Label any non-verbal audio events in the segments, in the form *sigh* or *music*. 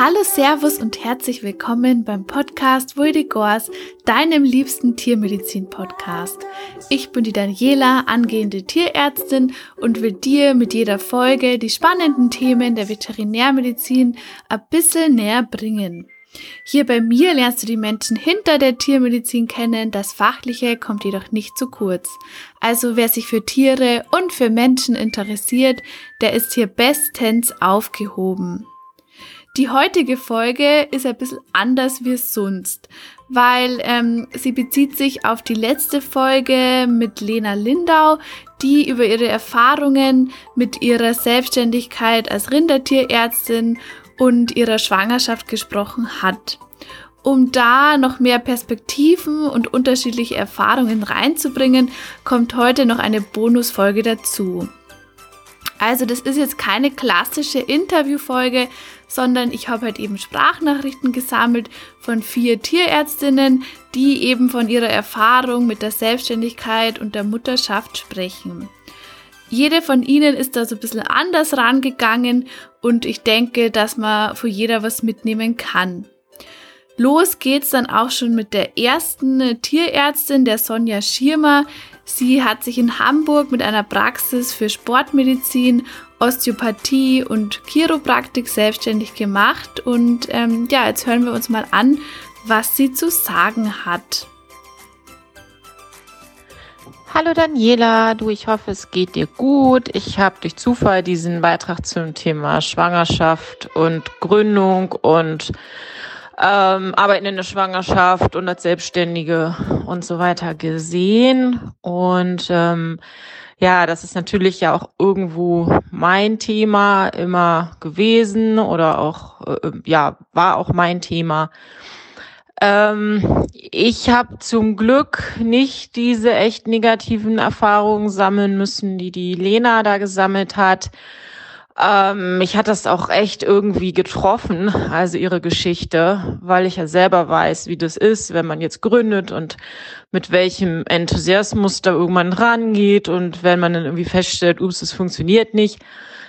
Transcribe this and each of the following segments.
Hallo, Servus und herzlich willkommen beim Podcast Vuldigors, deinem liebsten Tiermedizin-Podcast. Ich bin die Daniela, angehende Tierärztin und will dir mit jeder Folge die spannenden Themen der Veterinärmedizin ein bisschen näher bringen. Hier bei mir lernst du die Menschen hinter der Tiermedizin kennen, das Fachliche kommt jedoch nicht zu kurz. Also wer sich für Tiere und für Menschen interessiert, der ist hier bestens aufgehoben. Die heutige Folge ist ein bisschen anders wie sonst, weil ähm, sie bezieht sich auf die letzte Folge mit Lena Lindau, die über ihre Erfahrungen mit ihrer Selbstständigkeit als Rindertierärztin und ihrer Schwangerschaft gesprochen hat. Um da noch mehr Perspektiven und unterschiedliche Erfahrungen reinzubringen, kommt heute noch eine Bonusfolge dazu. Also das ist jetzt keine klassische Interviewfolge, sondern ich habe halt eben Sprachnachrichten gesammelt von vier Tierärztinnen, die eben von ihrer Erfahrung mit der Selbstständigkeit und der Mutterschaft sprechen. Jede von ihnen ist da so ein bisschen anders rangegangen und ich denke, dass man für jeder was mitnehmen kann. Los geht's dann auch schon mit der ersten Tierärztin, der Sonja Schirmer. Sie hat sich in Hamburg mit einer Praxis für Sportmedizin, Osteopathie und Chiropraktik selbstständig gemacht. Und ähm, ja, jetzt hören wir uns mal an, was sie zu sagen hat. Hallo Daniela, du, ich hoffe, es geht dir gut. Ich habe durch Zufall diesen Beitrag zum Thema Schwangerschaft und Gründung und ähm, Arbeiten in der Schwangerschaft und als Selbstständige und so weiter gesehen. Und ähm, ja, das ist natürlich ja auch irgendwo mein Thema immer gewesen oder auch, äh, ja, war auch mein Thema. Ähm, ich habe zum Glück nicht diese echt negativen Erfahrungen sammeln müssen, die die Lena da gesammelt hat. Ähm, mich hat das auch echt irgendwie getroffen, also ihre Geschichte, weil ich ja selber weiß, wie das ist, wenn man jetzt gründet und mit welchem Enthusiasmus da irgendwann rangeht und wenn man dann irgendwie feststellt, ups, es funktioniert nicht.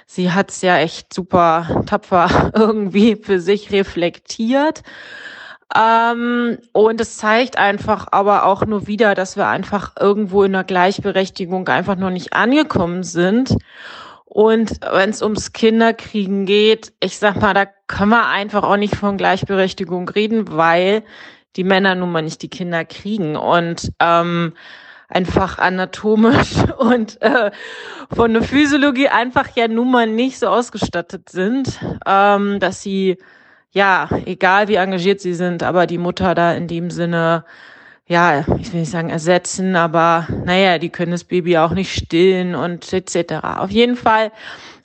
Sie hat's ja echt super tapfer *laughs* irgendwie für sich reflektiert. Ähm, und es zeigt einfach aber auch nur wieder, dass wir einfach irgendwo in der Gleichberechtigung einfach noch nicht angekommen sind. Und wenn es ums Kinderkriegen geht, ich sag mal, da können wir einfach auch nicht von Gleichberechtigung reden, weil die Männer nun mal nicht die Kinder kriegen und ähm, einfach anatomisch *laughs* und äh, von der Physiologie einfach ja nun mal nicht so ausgestattet sind, ähm, dass sie ja, egal wie engagiert sie sind, aber die Mutter da in dem Sinne ja, ich will nicht sagen ersetzen, aber naja, die können das Baby auch nicht stillen und etc. Auf jeden Fall,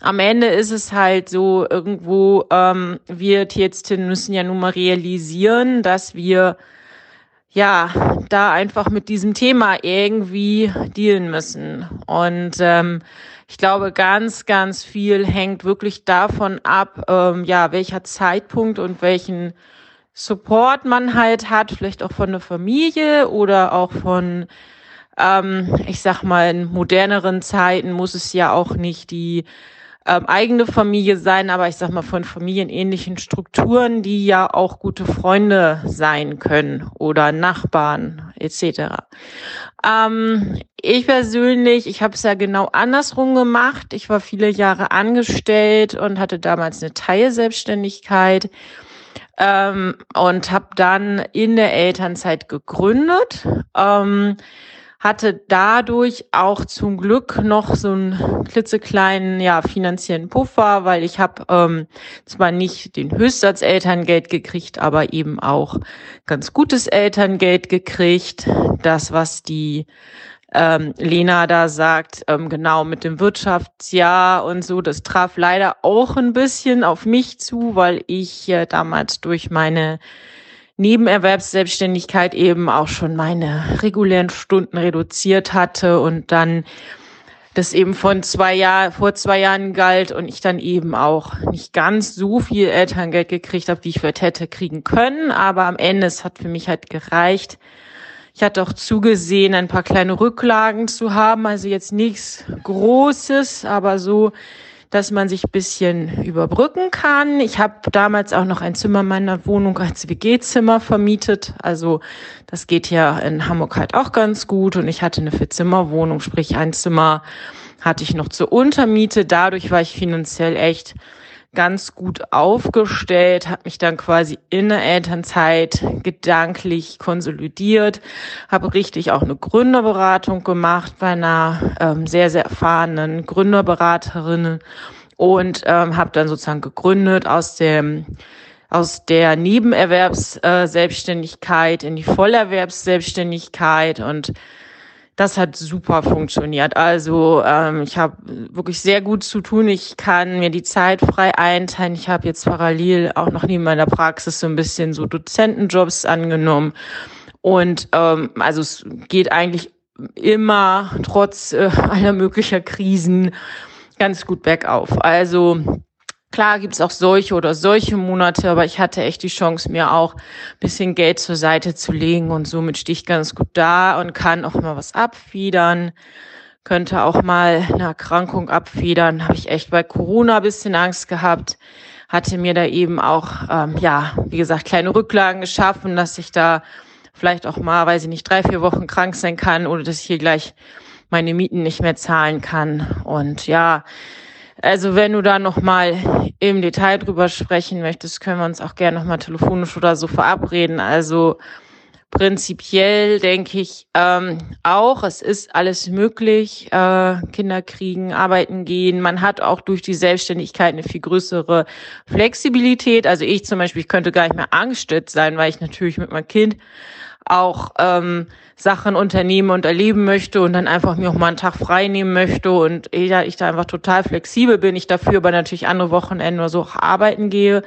am Ende ist es halt so, irgendwo, ähm, wir Tierärztinnen müssen ja nun mal realisieren, dass wir ja da einfach mit diesem Thema irgendwie dealen müssen. Und ähm, ich glaube, ganz, ganz viel hängt wirklich davon ab, ähm, ja, welcher Zeitpunkt und welchen Support man halt hat, vielleicht auch von der Familie oder auch von, ähm, ich sag mal, in moderneren Zeiten muss es ja auch nicht die ähm, eigene Familie sein, aber ich sag mal von familienähnlichen Strukturen, die ja auch gute Freunde sein können oder Nachbarn etc. Ähm, ich persönlich, ich habe es ja genau andersrum gemacht. Ich war viele Jahre angestellt und hatte damals eine Teilselbstständigkeit ähm, und habe dann in der Elternzeit gegründet. Ähm, hatte dadurch auch zum Glück noch so einen klitzekleinen ja, finanziellen Puffer, weil ich habe ähm, zwar nicht den Höchstsatz Elterngeld gekriegt, aber eben auch ganz gutes Elterngeld gekriegt. Das, was die ähm, Lena da sagt, ähm, genau mit dem Wirtschaftsjahr und so, das traf leider auch ein bisschen auf mich zu, weil ich äh, damals durch meine Nebenerwerbsselbstständigkeit eben auch schon meine regulären Stunden reduziert hatte und dann das eben von zwei Jahren, vor zwei Jahren galt und ich dann eben auch nicht ganz so viel Elterngeld gekriegt habe, wie ich vielleicht hätte kriegen können. Aber am Ende, es hat für mich halt gereicht, ich hatte auch zugesehen, ein paar kleine Rücklagen zu haben, also jetzt nichts Großes, aber so, dass man sich bisschen überbrücken kann. Ich habe damals auch noch ein Zimmer meiner Wohnung als WG-Zimmer vermietet. Also das geht ja in Hamburg halt auch ganz gut. Und ich hatte eine Vierzimmerwohnung, sprich ein Zimmer hatte ich noch zur Untermiete. Dadurch war ich finanziell echt ganz gut aufgestellt, habe mich dann quasi in der Elternzeit gedanklich konsolidiert, habe richtig auch eine Gründerberatung gemacht bei einer ähm, sehr, sehr erfahrenen Gründerberaterin und ähm, habe dann sozusagen gegründet aus dem aus der Nebenerwerbsselbstständigkeit in die Vollerwerbsselbstständigkeit und das hat super funktioniert. Also ähm, ich habe wirklich sehr gut zu tun. Ich kann mir die Zeit frei einteilen. Ich habe jetzt parallel auch noch neben meiner Praxis so ein bisschen so Dozentenjobs angenommen. Und ähm, also es geht eigentlich immer trotz äh, aller möglicher Krisen ganz gut bergauf. Also Klar gibt's auch solche oder solche Monate, aber ich hatte echt die Chance, mir auch bisschen Geld zur Seite zu legen und somit stehe ich ganz gut da und kann auch mal was abfiedern. Könnte auch mal eine Erkrankung abfiedern. Habe ich echt bei Corona bisschen Angst gehabt. Hatte mir da eben auch, ähm, ja, wie gesagt, kleine Rücklagen geschaffen, dass ich da vielleicht auch mal, weiß ich nicht, drei, vier Wochen krank sein kann oder dass ich hier gleich meine Mieten nicht mehr zahlen kann. Und ja, also wenn du da nochmal im Detail drüber sprechen möchtest, können wir uns auch gerne nochmal telefonisch oder so verabreden. Also prinzipiell denke ich ähm, auch, es ist alles möglich. Äh, Kinder kriegen, arbeiten gehen. Man hat auch durch die Selbstständigkeit eine viel größere Flexibilität. Also ich zum Beispiel, ich könnte gar nicht mehr angststützt sein, weil ich natürlich mit meinem Kind auch ähm, Sachen unternehmen und erleben möchte und dann einfach mir auch mal einen Tag frei nehmen möchte und ja, ich da einfach total flexibel bin, ich dafür aber natürlich andere Wochenende oder so arbeiten gehe.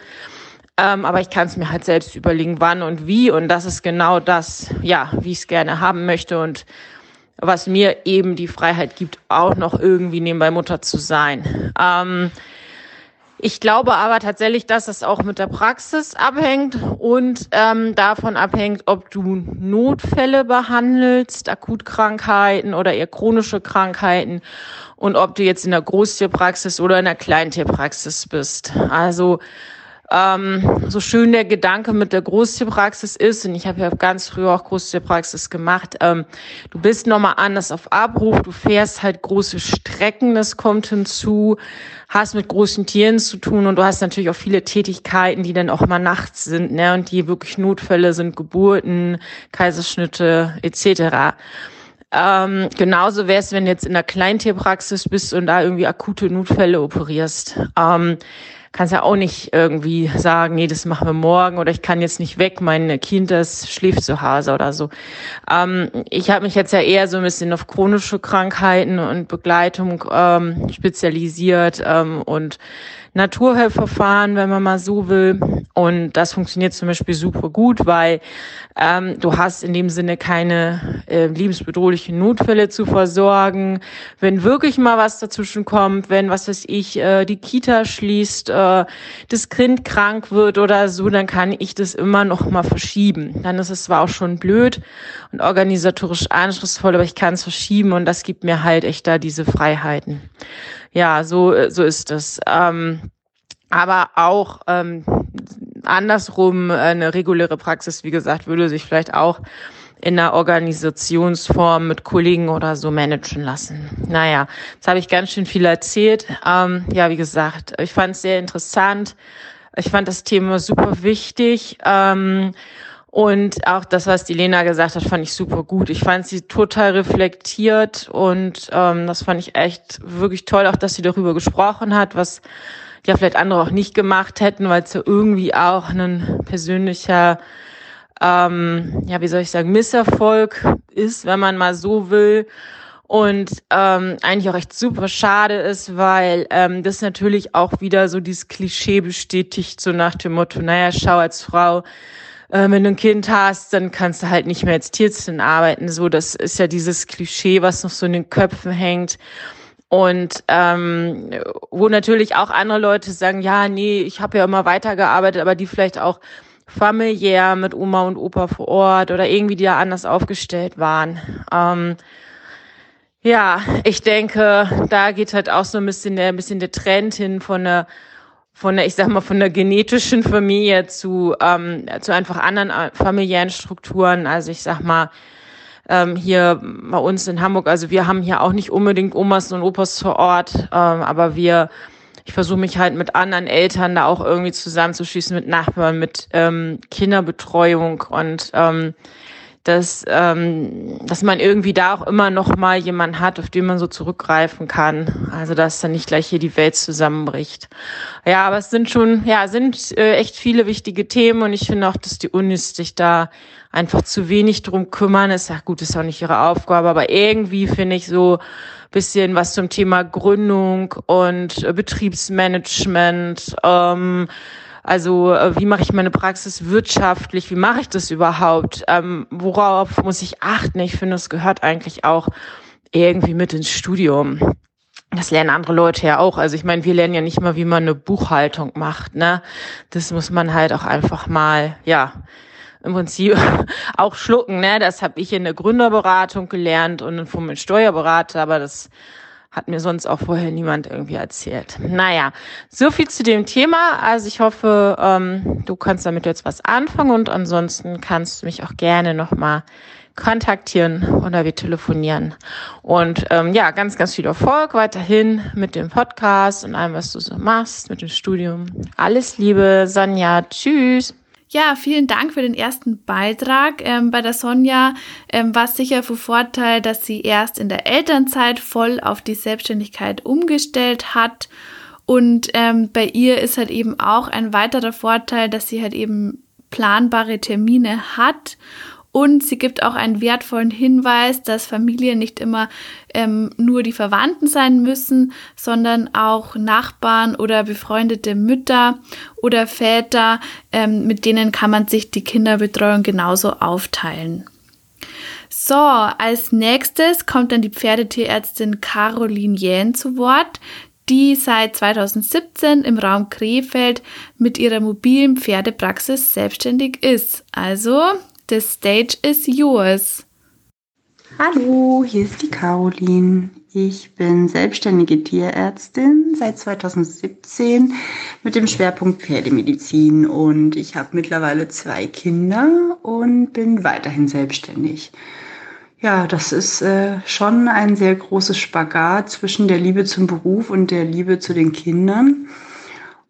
Ähm, aber ich kann es mir halt selbst überlegen, wann und wie. Und das ist genau das, ja, wie ich es gerne haben möchte und was mir eben die Freiheit gibt, auch noch irgendwie nebenbei Mutter zu sein. Ähm, ich glaube aber tatsächlich, dass es auch mit der Praxis abhängt und ähm, davon abhängt, ob du Notfälle behandelst, Akutkrankheiten oder eher chronische Krankheiten und ob du jetzt in der Großtierpraxis oder in der Kleintierpraxis bist. Also ähm, so schön der Gedanke mit der Großtierpraxis ist, und ich habe ja ganz früher auch Großtierpraxis gemacht, ähm, du bist nochmal anders auf Abruf, du fährst halt große Strecken, das kommt hinzu, hast mit großen Tieren zu tun und du hast natürlich auch viele Tätigkeiten, die dann auch mal nachts sind, ne, und die wirklich Notfälle sind, Geburten, Kaiserschnitte etc. Ähm, genauso wäre es, wenn du jetzt in der Kleintierpraxis bist und da irgendwie akute Notfälle operierst. Ähm, kannst ja auch nicht irgendwie sagen, nee, das machen wir morgen oder ich kann jetzt nicht weg, mein Kind, das schläft zu Hause oder so. Ähm, ich habe mich jetzt ja eher so ein bisschen auf chronische Krankheiten und Begleitung ähm, spezialisiert ähm, und Naturheilverfahren, wenn man mal so will. Und das funktioniert zum Beispiel super gut, weil ähm, du hast in dem Sinne keine äh, lebensbedrohlichen Notfälle zu versorgen. Wenn wirklich mal was dazwischen kommt, wenn, was weiß ich, äh, die Kita schließt, äh, das Kind krank wird oder so, dann kann ich das immer noch mal verschieben. Dann ist es zwar auch schon blöd und organisatorisch anspruchsvoll, aber ich kann es verschieben und das gibt mir halt echt da diese Freiheiten. Ja, so, so ist es. Ähm, aber auch ähm, andersrum, eine reguläre Praxis, wie gesagt, würde sich vielleicht auch in einer Organisationsform mit Kollegen oder so managen lassen. Naja, jetzt habe ich ganz schön viel erzählt. Ähm, ja, wie gesagt, ich fand es sehr interessant. Ich fand das Thema super wichtig. Ähm, und auch das, was die Lena gesagt hat, fand ich super gut. Ich fand sie total reflektiert und ähm, das fand ich echt wirklich toll, auch dass sie darüber gesprochen hat, was ja vielleicht andere auch nicht gemacht hätten, weil es ja irgendwie auch ein persönlicher, ähm, ja, wie soll ich sagen, Misserfolg ist, wenn man mal so will. Und ähm, eigentlich auch echt super schade ist, weil ähm, das natürlich auch wieder so dieses Klischee bestätigt, so nach dem Motto, naja, schau als Frau, äh, wenn du ein Kind hast, dann kannst du halt nicht mehr als Tierärztin arbeiten. So, das ist ja dieses Klischee, was noch so in den Köpfen hängt. Und ähm, wo natürlich auch andere Leute sagen, ja, nee, ich habe ja immer weitergearbeitet, aber die vielleicht auch familiär mit Oma und Opa vor Ort oder irgendwie die da anders aufgestellt waren. Ähm, Ja, ich denke, da geht halt auch so ein bisschen der, ein bisschen der Trend hin von der von der, ich sag mal, von der genetischen Familie zu, ähm, zu einfach anderen äh, familiären Strukturen. Also ich sag mal, ähm, hier bei uns in Hamburg, also wir haben hier auch nicht unbedingt Omas und Opas vor Ort, ähm, aber wir, ich versuche mich halt mit anderen Eltern da auch irgendwie zusammenzuschließen, mit Nachbarn, mit ähm, Kinderbetreuung und ähm, dass, ähm, dass man irgendwie da auch immer noch mal jemanden hat, auf den man so zurückgreifen kann. Also dass dann nicht gleich hier die Welt zusammenbricht. Ja, aber es sind schon, ja, sind äh, echt viele wichtige Themen und ich finde auch, dass die Unis sich da einfach zu wenig drum kümmern. Ist ja gut, ist auch nicht ihre Aufgabe, aber irgendwie finde ich so bisschen was zum Thema Gründung und äh, Betriebsmanagement. Ähm, also äh, wie mache ich meine Praxis wirtschaftlich? Wie mache ich das überhaupt? Ähm, worauf muss ich achten? Ich finde, es gehört eigentlich auch irgendwie mit ins Studium. Das lernen andere Leute ja auch. Also ich meine, wir lernen ja nicht mal, wie man eine Buchhaltung macht. Ne? Das muss man halt auch einfach mal, ja, im Prinzip *laughs* auch schlucken. Ne? Das habe ich in der Gründerberatung gelernt und meinem Steuerberater, aber das hat mir sonst auch vorher niemand irgendwie erzählt. Naja, so viel zu dem Thema. Also ich hoffe, ähm, du kannst damit jetzt was anfangen und ansonsten kannst du mich auch gerne nochmal kontaktieren oder wir telefonieren. Und ähm, ja, ganz, ganz viel Erfolg weiterhin mit dem Podcast und allem, was du so machst, mit dem Studium. Alles Liebe, Sonja. Tschüss. Ja, vielen Dank für den ersten Beitrag. Ähm, bei der Sonja ähm, war es sicher von Vorteil, dass sie erst in der Elternzeit voll auf die Selbstständigkeit umgestellt hat. Und ähm, bei ihr ist halt eben auch ein weiterer Vorteil, dass sie halt eben planbare Termine hat und sie gibt auch einen wertvollen Hinweis, dass Familien nicht immer ähm, nur die Verwandten sein müssen, sondern auch Nachbarn oder befreundete Mütter oder Väter, ähm, mit denen kann man sich die Kinderbetreuung genauso aufteilen. So, als nächstes kommt dann die Pferdetierärztin Caroline Jähn zu Wort, die seit 2017 im Raum Krefeld mit ihrer mobilen Pferdepraxis selbstständig ist. Also The stage is yours. Hallo, hier ist die Caroline. Ich bin selbstständige Tierärztin seit 2017 mit dem Schwerpunkt Pferdemedizin und ich habe mittlerweile zwei Kinder und bin weiterhin selbstständig. Ja, das ist äh, schon ein sehr großes Spagat zwischen der Liebe zum Beruf und der Liebe zu den Kindern.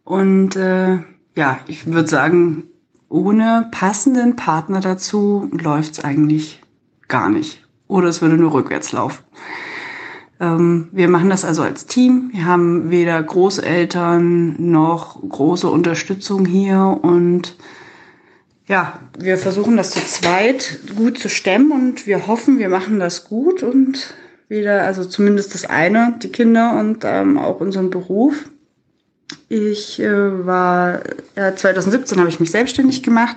Und äh, ja, ich würde sagen, ohne passenden Partner dazu läuft's eigentlich gar nicht. Oder es würde nur rückwärts laufen. Ähm, wir machen das also als Team. Wir haben weder Großeltern noch große Unterstützung hier und ja, wir versuchen das zu zweit gut zu stemmen und wir hoffen, wir machen das gut und wieder, also zumindest das eine, die Kinder und ähm, auch unseren Beruf. Ich äh, war, äh, 2017 habe ich mich selbstständig gemacht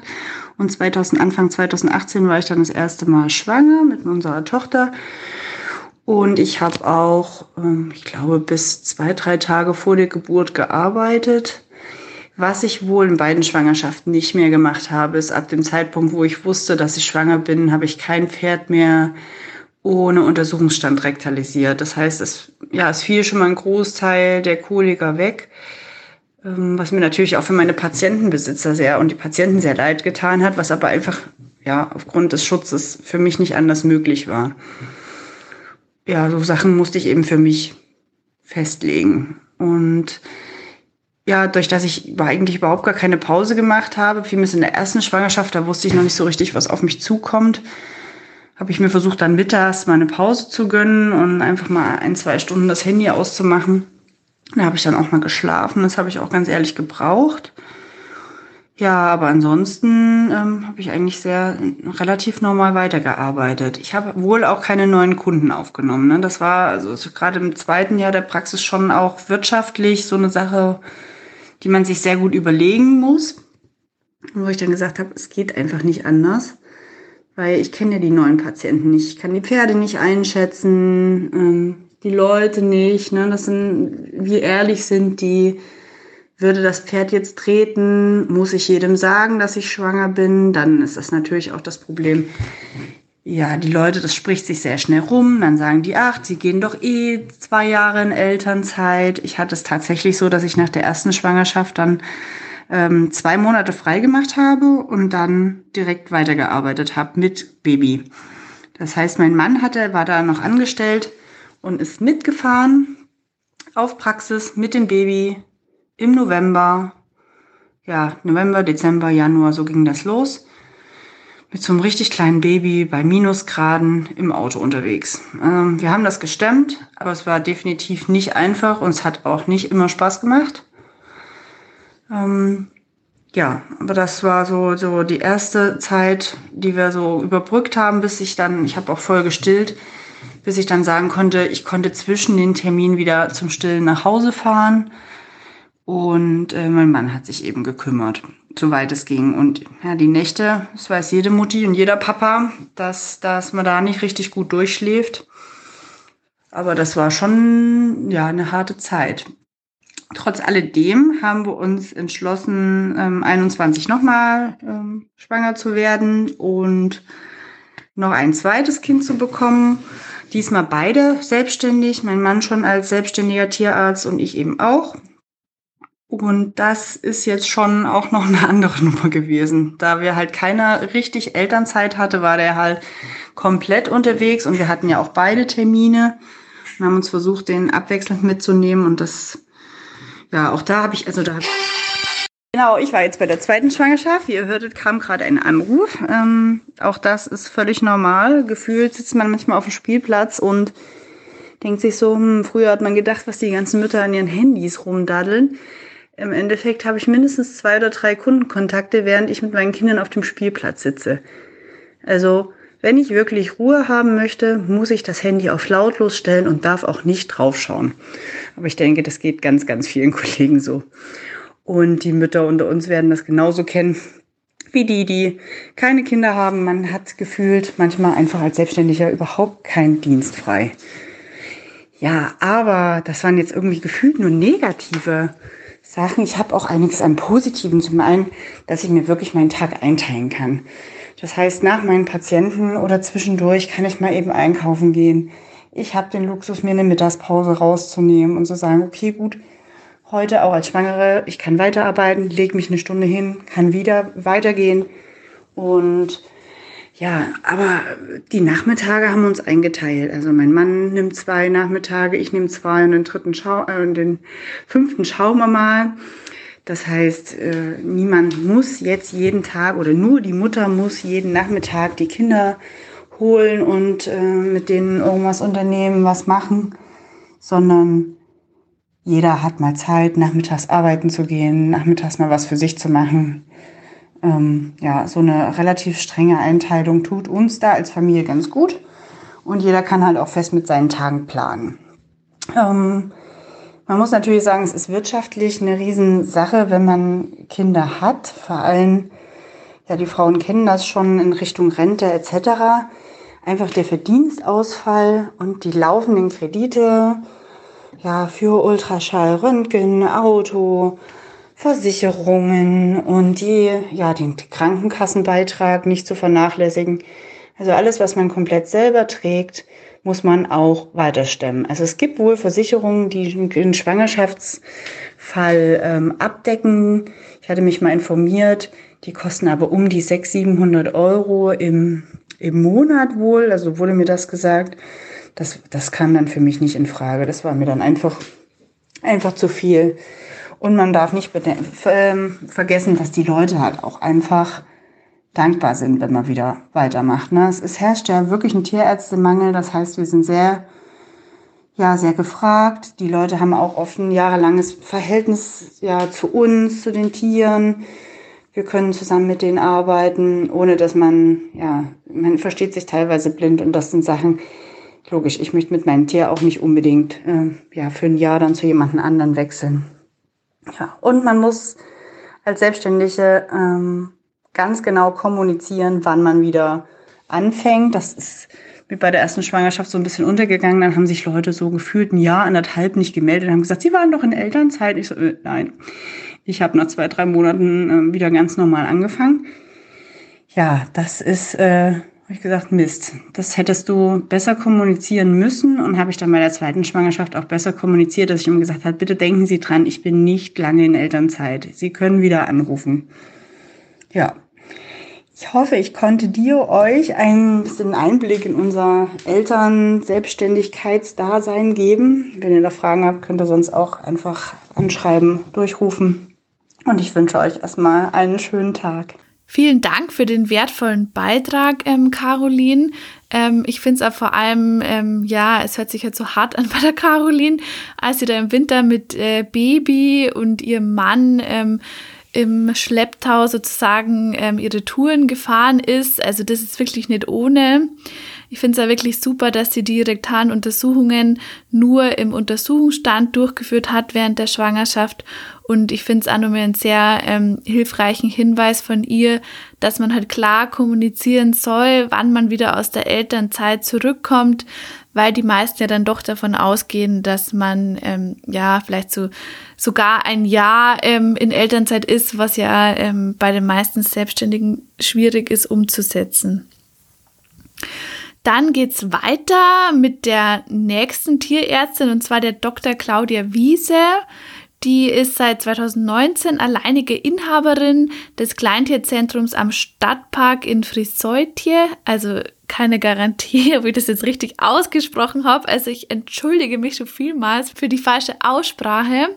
und 2000, Anfang 2018 war ich dann das erste Mal schwanger mit unserer Tochter. Und ich habe auch, ähm, ich glaube, bis zwei, drei Tage vor der Geburt gearbeitet. Was ich wohl in beiden Schwangerschaften nicht mehr gemacht habe, ist ab dem Zeitpunkt, wo ich wusste, dass ich schwanger bin, habe ich kein Pferd mehr ohne Untersuchungsstand rektalisiert. Das heißt, es, ja, es fiel schon mal ein Großteil der Koliker weg. Ähm, was mir natürlich auch für meine Patientenbesitzer sehr und die Patienten sehr leid getan hat, was aber einfach ja aufgrund des Schutzes für mich nicht anders möglich war. Ja, so Sachen musste ich eben für mich festlegen und ja, durch dass ich eigentlich überhaupt gar keine Pause gemacht habe, fiel mir in der ersten Schwangerschaft, da wusste ich noch nicht so richtig, was auf mich zukommt, habe ich mir versucht, dann mittags mal eine Pause zu gönnen und einfach mal ein, zwei Stunden das Handy auszumachen da habe ich dann auch mal geschlafen. Das habe ich auch ganz ehrlich gebraucht. Ja, aber ansonsten ähm, habe ich eigentlich sehr relativ normal weitergearbeitet. Ich habe wohl auch keine neuen Kunden aufgenommen. Ne? Das war also gerade im zweiten Jahr der Praxis schon auch wirtschaftlich so eine Sache, die man sich sehr gut überlegen muss. Wo ich dann gesagt habe, es geht einfach nicht anders, weil ich kenne ja die neuen Patienten nicht. Ich kann die Pferde nicht einschätzen. Ähm, die Leute nicht. Ne? Das sind, wie ehrlich sind die? Würde das Pferd jetzt treten? Muss ich jedem sagen, dass ich schwanger bin? Dann ist das natürlich auch das Problem. ja, die Leute, das spricht sich sehr schnell rum. Dann sagen die, ach, sie gehen doch eh zwei Jahre in Elternzeit. Ich hatte es tatsächlich so, dass ich nach der ersten Schwangerschaft dann ähm, zwei Monate freigemacht habe und dann direkt weitergearbeitet habe mit Baby. Das heißt, mein Mann hatte, war da noch angestellt und ist mitgefahren auf Praxis mit dem Baby im November. Ja, November, Dezember, Januar, so ging das los mit so einem richtig kleinen Baby bei Minusgraden im Auto unterwegs. Ähm, wir haben das gestemmt, aber es war definitiv nicht einfach und es hat auch nicht immer Spaß gemacht. Ähm, ja, aber das war so, so die erste Zeit, die wir so überbrückt haben, bis ich dann, ich habe auch voll gestillt, bis ich dann sagen konnte, ich konnte zwischen den Terminen wieder zum Stillen nach Hause fahren. Und äh, mein Mann hat sich eben gekümmert soweit es ging. Und ja, die Nächte, das weiß jede Mutti und jeder Papa, dass, dass man da nicht richtig gut durchschläft. Aber das war schon ja eine harte Zeit. Trotz alledem haben wir uns entschlossen, ähm, 21 nochmal ähm, schwanger zu werden und noch ein zweites Kind zu bekommen. Diesmal beide selbstständig, mein Mann schon als selbstständiger Tierarzt und ich eben auch. Und das ist jetzt schon auch noch eine andere *laughs* Nummer gewesen. Da wir halt keine richtig Elternzeit hatte, war der halt komplett unterwegs und wir hatten ja auch beide Termine und haben uns versucht, den abwechselnd mitzunehmen und das, ja, auch da habe ich, also da Genau, ich war jetzt bei der zweiten Schwangerschaft. Wie ihr hörtet, kam gerade ein Anruf. Ähm, auch das ist völlig normal. Gefühlt sitzt man manchmal auf dem Spielplatz und denkt sich so, hm, früher hat man gedacht, was die ganzen Mütter an ihren Handys rumdaddeln. Im Endeffekt habe ich mindestens zwei oder drei Kundenkontakte, während ich mit meinen Kindern auf dem Spielplatz sitze. Also, wenn ich wirklich Ruhe haben möchte, muss ich das Handy auf lautlos stellen und darf auch nicht draufschauen. Aber ich denke, das geht ganz, ganz vielen *laughs* Kollegen so. Und die Mütter unter uns werden das genauso kennen wie die, die keine Kinder haben. Man hat gefühlt manchmal einfach als Selbstständiger überhaupt keinen Dienst frei. Ja, aber das waren jetzt irgendwie gefühlt nur negative Sachen. Ich habe auch einiges an Positiven. Zum einen, dass ich mir wirklich meinen Tag einteilen kann. Das heißt, nach meinen Patienten oder zwischendurch kann ich mal eben einkaufen gehen. Ich habe den Luxus, mir eine Mittagspause rauszunehmen und zu sagen, okay, gut, heute auch als Schwangere, ich kann weiterarbeiten, lege mich eine Stunde hin, kann wieder weitergehen und ja, aber die Nachmittage haben uns eingeteilt. Also mein Mann nimmt zwei Nachmittage, ich nehme zwei und den dritten Schau äh, den fünften schauen wir mal. Das heißt, äh, niemand muss jetzt jeden Tag oder nur die Mutter muss jeden Nachmittag die Kinder holen und äh, mit denen irgendwas unternehmen, was machen, sondern jeder hat mal Zeit, nachmittags arbeiten zu gehen, nachmittags mal was für sich zu machen ähm, ja, so eine relativ strenge Einteilung tut uns da als Familie ganz gut. Und jeder kann halt auch fest mit seinen Tagen planen. Ähm, man muss natürlich sagen, es ist wirtschaftlich eine Riesensache, wenn man Kinder hat. Vor allem, ja, die Frauen kennen das schon in Richtung Rente etc. Einfach der Verdienstausfall und die laufenden Kredite, ja, für Ultraschall, Röntgen, Auto, Versicherungen und die, ja, den Krankenkassenbeitrag nicht zu vernachlässigen. Also alles, was man komplett selber trägt, muss man auch weiterstemmen. Also es gibt wohl Versicherungen, die den Schwangerschaftsfall ähm, abdecken. Ich hatte mich mal informiert, die kosten aber um die 600, 700 Euro im, im Monat wohl. Also wurde mir das gesagt. Das, das kam dann für mich nicht in Frage. Das war mir dann einfach, einfach zu viel. Und man darf nicht ähm, vergessen, dass die Leute halt auch einfach dankbar sind, wenn man wieder weitermacht. Ne? Es, es herrscht ja wirklich ein Tierärztemangel. Das heißt, wir sind sehr, ja, sehr gefragt. Die Leute haben auch oft ein jahrelanges Verhältnis ja, zu uns, zu den Tieren. Wir können zusammen mit denen arbeiten, ohne dass man, ja, man versteht sich teilweise blind und das sind Sachen, logisch, ich möchte mit meinem Tier auch nicht unbedingt, äh, ja, für ein Jahr dann zu jemandem anderen wechseln. Ja, und man muss als Selbstständige ähm, ganz genau kommunizieren, wann man wieder anfängt. Das ist wie bei der ersten Schwangerschaft so ein bisschen untergegangen. Dann haben sich Leute so gefühlt ein Jahr, anderthalb nicht gemeldet und haben gesagt, sie waren doch in Elternzeit. Ich so, äh, nein. Ich habe nach zwei, drei Monaten äh, wieder ganz normal angefangen. Ja, das ist, äh, habe ich gesagt, Mist, das hättest du besser kommunizieren müssen und habe ich dann bei der zweiten Schwangerschaft auch besser kommuniziert, dass ich ihm gesagt habe, bitte denken Sie dran, ich bin nicht lange in Elternzeit. Sie können wieder anrufen. Ja. Ich hoffe, ich konnte dir euch ein bisschen Einblick in unser Eltern-Selbstständigkeitsdasein geben. Wenn ihr da Fragen habt, könnt ihr sonst auch einfach anschreiben, durchrufen. Und ich wünsche euch erstmal einen schönen Tag. Vielen Dank für den wertvollen Beitrag, ähm, Caroline. Ähm, ich finde es vor allem, ähm, ja, es hört sich halt so hart an *laughs* bei der Caroline, als sie da im Winter mit äh, Baby und ihrem Mann ähm, im Schlepptau sozusagen ähm, ihre Touren gefahren ist. Also das ist wirklich nicht ohne. Ich finde es ja wirklich super, dass sie die rektalen Untersuchungen nur im Untersuchungsstand durchgeführt hat während der Schwangerschaft. Und ich finde es auch nochmal einen sehr ähm, hilfreichen Hinweis von ihr, dass man halt klar kommunizieren soll, wann man wieder aus der Elternzeit zurückkommt, weil die meisten ja dann doch davon ausgehen, dass man ähm, ja vielleicht so sogar ein Jahr ähm, in Elternzeit ist, was ja ähm, bei den meisten Selbstständigen schwierig ist umzusetzen. Dann geht's weiter mit der nächsten Tierärztin und zwar der Dr. Claudia Wiese. Die ist seit 2019 alleinige Inhaberin des Kleintierzentrums am Stadtpark in Friseutier. Also keine Garantie, *laughs* ob ich das jetzt richtig ausgesprochen habe. Also ich entschuldige mich schon vielmals für die falsche Aussprache.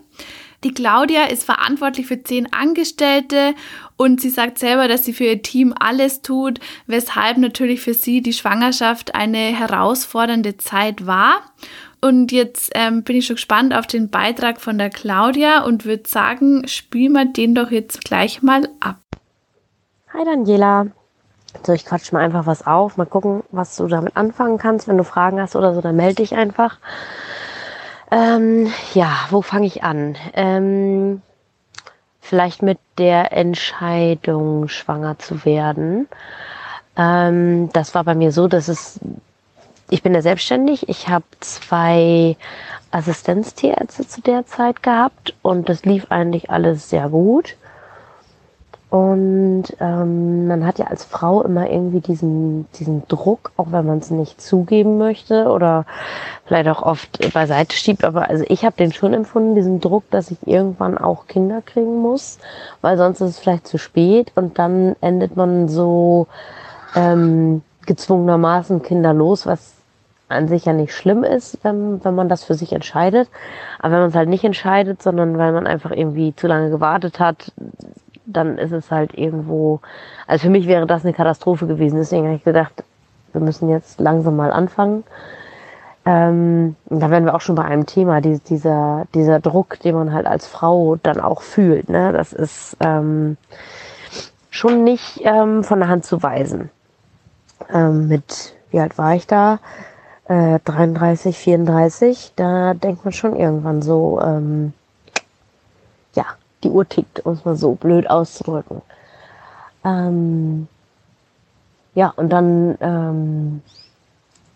Die Claudia ist verantwortlich für zehn Angestellte und sie sagt selber, dass sie für ihr Team alles tut, weshalb natürlich für sie die Schwangerschaft eine herausfordernde Zeit war. Und jetzt ähm, bin ich schon gespannt auf den Beitrag von der Claudia und würde sagen, spielen wir den doch jetzt gleich mal ab. Hi Daniela. So, ich quatsch mal einfach was auf. Mal gucken, was du damit anfangen kannst. Wenn du Fragen hast oder so, dann melde dich einfach. Ähm, ja, wo fange ich an? Ähm, vielleicht mit der Entscheidung, schwanger zu werden. Ähm, das war bei mir so, dass es, ich bin ja selbstständig, ich habe zwei Assistenztierärzte zu der Zeit gehabt und das lief eigentlich alles sehr gut. Und ähm, man hat ja als Frau immer irgendwie diesen, diesen Druck, auch wenn man es nicht zugeben möchte oder vielleicht auch oft beiseite schiebt. Aber also ich habe den schon empfunden, diesen Druck, dass ich irgendwann auch Kinder kriegen muss, weil sonst ist es vielleicht zu spät und dann endet man so ähm, gezwungenermaßen kinderlos, was an sich ja nicht schlimm ist, wenn, wenn man das für sich entscheidet. Aber wenn man es halt nicht entscheidet, sondern weil man einfach irgendwie zu lange gewartet hat, dann ist es halt irgendwo, also für mich wäre das eine Katastrophe gewesen. Deswegen habe ich gedacht, wir müssen jetzt langsam mal anfangen. Ähm, da werden wir auch schon bei einem Thema, die, dieser, dieser Druck, den man halt als Frau dann auch fühlt. Ne? Das ist ähm, schon nicht ähm, von der Hand zu weisen. Ähm, mit, wie alt war ich da? Äh, 33, 34, da denkt man schon irgendwann so, ähm, die Uhr tickt, um es mal so blöd auszudrücken. Ähm, ja, und dann ähm,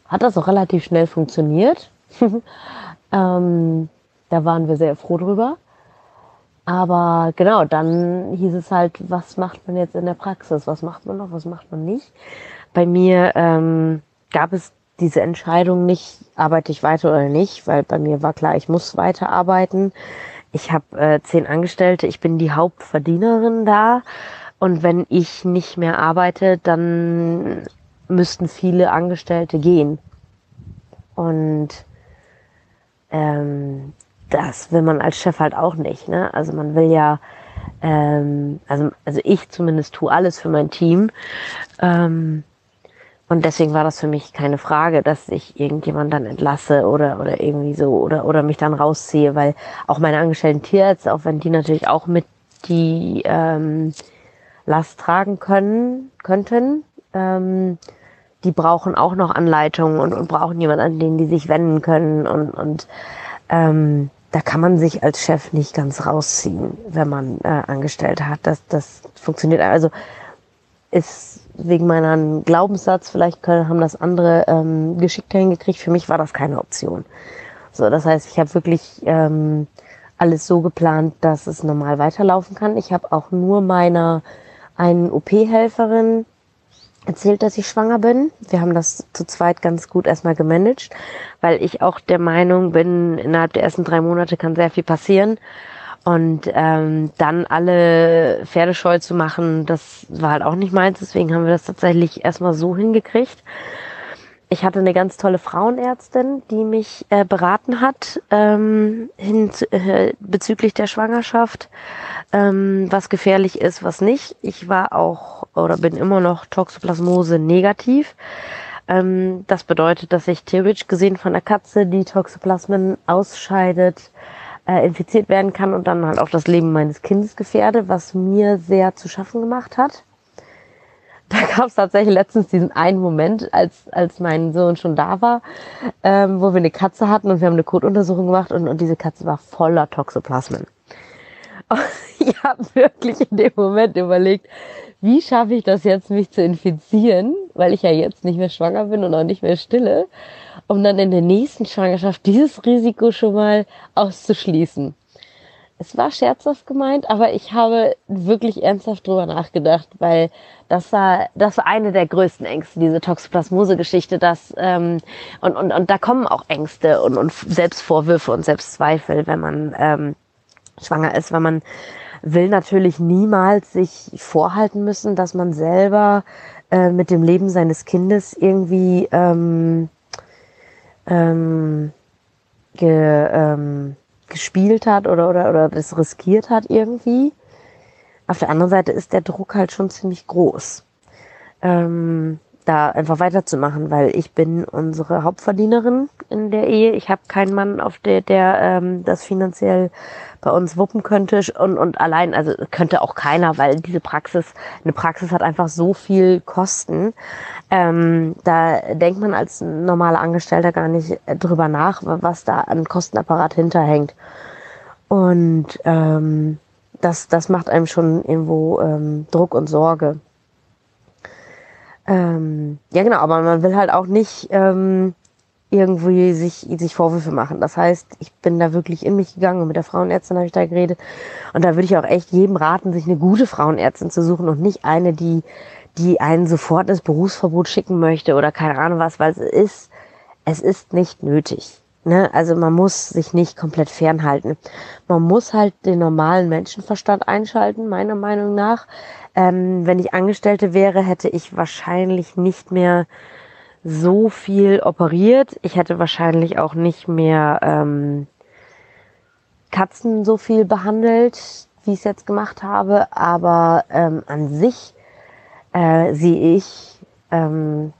hat das auch relativ schnell funktioniert. *laughs* ähm, da waren wir sehr froh drüber. Aber genau, dann hieß es halt, was macht man jetzt in der Praxis? Was macht man noch, was macht man nicht? Bei mir ähm, gab es diese Entscheidung nicht, arbeite ich weiter oder nicht, weil bei mir war klar, ich muss weiterarbeiten. Ich habe äh, zehn Angestellte, ich bin die Hauptverdienerin da. Und wenn ich nicht mehr arbeite, dann müssten viele Angestellte gehen. Und ähm, das will man als Chef halt auch nicht. Ne? Also man will ja, ähm, also, also ich zumindest tue alles für mein Team. Ähm, und deswegen war das für mich keine Frage, dass ich irgendjemand dann entlasse oder, oder irgendwie so oder, oder mich dann rausziehe, weil auch meine angestellten Tierärzte, auch wenn die natürlich auch mit die ähm, Last tragen können, könnten, ähm, die brauchen auch noch Anleitungen und, und brauchen jemanden, an den die sich wenden können und, und ähm, da kann man sich als Chef nicht ganz rausziehen, wenn man äh, Angestellte hat. Das, das funktioniert. Also ist wegen meinem Glaubenssatz, vielleicht können, haben das andere ähm, geschickter hingekriegt. Für mich war das keine Option. So, das heißt, ich habe wirklich ähm, alles so geplant, dass es normal weiterlaufen kann. Ich habe auch nur meiner einen OP-Helferin erzählt, dass ich schwanger bin. Wir haben das zu zweit ganz gut erstmal gemanagt, weil ich auch der Meinung bin, innerhalb der ersten drei Monate kann sehr viel passieren. Und ähm, dann alle Pferdescheu zu machen, das war halt auch nicht meins. Deswegen haben wir das tatsächlich erstmal so hingekriegt. Ich hatte eine ganz tolle Frauenärztin, die mich äh, beraten hat ähm, hin, äh, bezüglich der Schwangerschaft, ähm, was gefährlich ist, was nicht. Ich war auch oder bin immer noch Toxoplasmose negativ. Ähm, das bedeutet, dass ich theoretisch gesehen von der Katze, die Toxoplasmen ausscheidet, äh, infiziert werden kann und dann halt auch das Leben meines Kindes gefährde, was mir sehr zu schaffen gemacht hat. *laughs* Da gab es tatsächlich letztens diesen einen Moment, als, als mein Sohn schon da war, ähm, wo wir eine Katze hatten und wir haben eine Kotuntersuchung gemacht und, und diese Katze war voller Toxoplasmen. *laughs* Und ich habe wirklich in dem Moment überlegt, wie schaffe ich das jetzt, mich zu infizieren, weil ich ja jetzt nicht mehr schwanger bin und auch nicht mehr stille, um dann in der nächsten Schwangerschaft dieses Risiko schon mal auszuschließen. Es war scherzhaft gemeint, aber ich habe wirklich ernsthaft drüber nachgedacht, weil das war, das war eine der größten Ängste, diese Toxoplasmose-Geschichte, dass ähm, und, und, und da kommen auch Ängste und, und Selbstvorwürfe und Selbstzweifel, wenn man ähm, schwanger ist, wenn man will natürlich niemals sich vorhalten müssen, dass man selber äh, mit dem Leben seines Kindes irgendwie ähm, ähm, ge, ähm, gespielt hat oder, oder, oder das riskiert hat irgendwie. Auf der anderen Seite ist der Druck halt schon ziemlich groß. Ähm, da einfach weiterzumachen, weil ich bin unsere Hauptverdienerin in der Ehe. Ich habe keinen Mann, auf der, der ähm, das finanziell bei uns wuppen könnte und, und allein, also könnte auch keiner, weil diese Praxis, eine Praxis hat einfach so viel Kosten. Ähm, da denkt man als normaler Angestellter gar nicht drüber nach, was da an Kostenapparat hinterhängt. Und ähm, das, das macht einem schon irgendwo ähm, Druck und Sorge. Ähm, ja, genau, aber man will halt auch nicht ähm, irgendwie sich, sich Vorwürfe machen. Das heißt, ich bin da wirklich in mich gegangen und mit der Frauenärztin habe ich da geredet. Und da würde ich auch echt jedem raten, sich eine gute Frauenärztin zu suchen und nicht eine, die, die einen sofort ins Berufsverbot schicken möchte oder keine Ahnung was, weil es ist, es ist nicht nötig. Ne? Also man muss sich nicht komplett fernhalten. Man muss halt den normalen Menschenverstand einschalten, meiner Meinung nach. Ähm, wenn ich Angestellte wäre, hätte ich wahrscheinlich nicht mehr so viel operiert. Ich hätte wahrscheinlich auch nicht mehr ähm, Katzen so viel behandelt, wie ich es jetzt gemacht habe. Aber ähm, an sich äh, sehe ich ähm,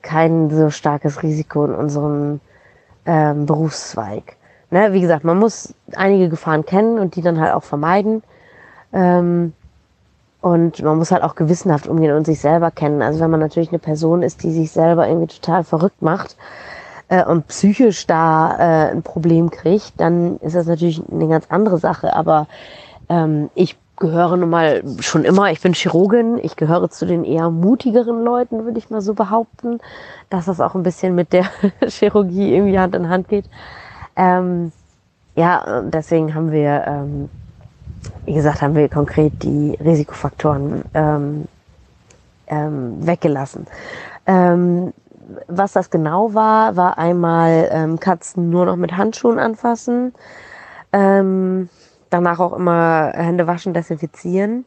kein so starkes Risiko in unserem ähm, Berufszweig. Ne? Wie gesagt, man muss einige Gefahren kennen und die dann halt auch vermeiden. Ähm, und man muss halt auch gewissenhaft umgehen und sich selber kennen. Also wenn man natürlich eine Person ist, die sich selber irgendwie total verrückt macht äh, und psychisch da äh, ein Problem kriegt, dann ist das natürlich eine ganz andere Sache. Aber ähm, ich gehöre nun mal schon immer, ich bin Chirurgin, ich gehöre zu den eher mutigeren Leuten, würde ich mal so behaupten, dass das auch ein bisschen mit der *laughs* Chirurgie irgendwie Hand in Hand geht. Ähm, ja, deswegen haben wir ähm, wie gesagt, haben wir konkret die Risikofaktoren ähm, ähm, weggelassen. Ähm, was das genau war, war einmal ähm, Katzen nur noch mit Handschuhen anfassen, ähm, danach auch immer Hände waschen, desinfizieren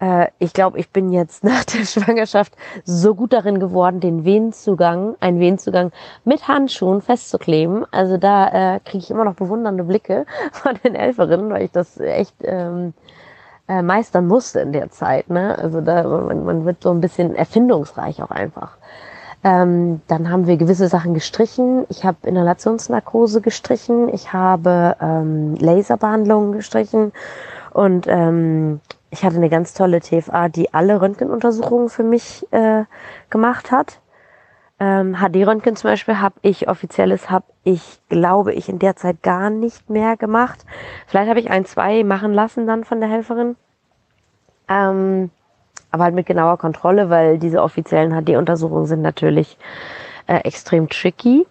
äh, ich glaube, ich bin jetzt *laughs* nach der Schwangerschaft so gut darin geworden, den Venenzugang, einen Venenzugang mit Handschuhen festzukleben. Also da äh, kriege ich immer noch bewundernde Blicke *laughs* von den Helferinnen, weil ich das echt ähm, äh, meistern musste in der Zeit. Ne? Also da man, man wird so ein bisschen erfindungsreich auch einfach. Ähm, dann haben wir gewisse Sachen gestrichen. Ich habe Inhalationsnarkose gestrichen. Ich habe ähm, Laserbehandlungen gestrichen und ähm, ich hatte eine ganz tolle TFA, die alle Röntgenuntersuchungen für mich äh, gemacht hat. Ähm, HD-Röntgen zum Beispiel habe ich, offizielles habe ich, glaube ich, in der Zeit gar nicht mehr gemacht. Vielleicht habe ich ein, zwei machen lassen dann von der Helferin. Ähm, aber halt mit genauer Kontrolle, weil diese offiziellen HD-Untersuchungen sind natürlich äh, extrem tricky.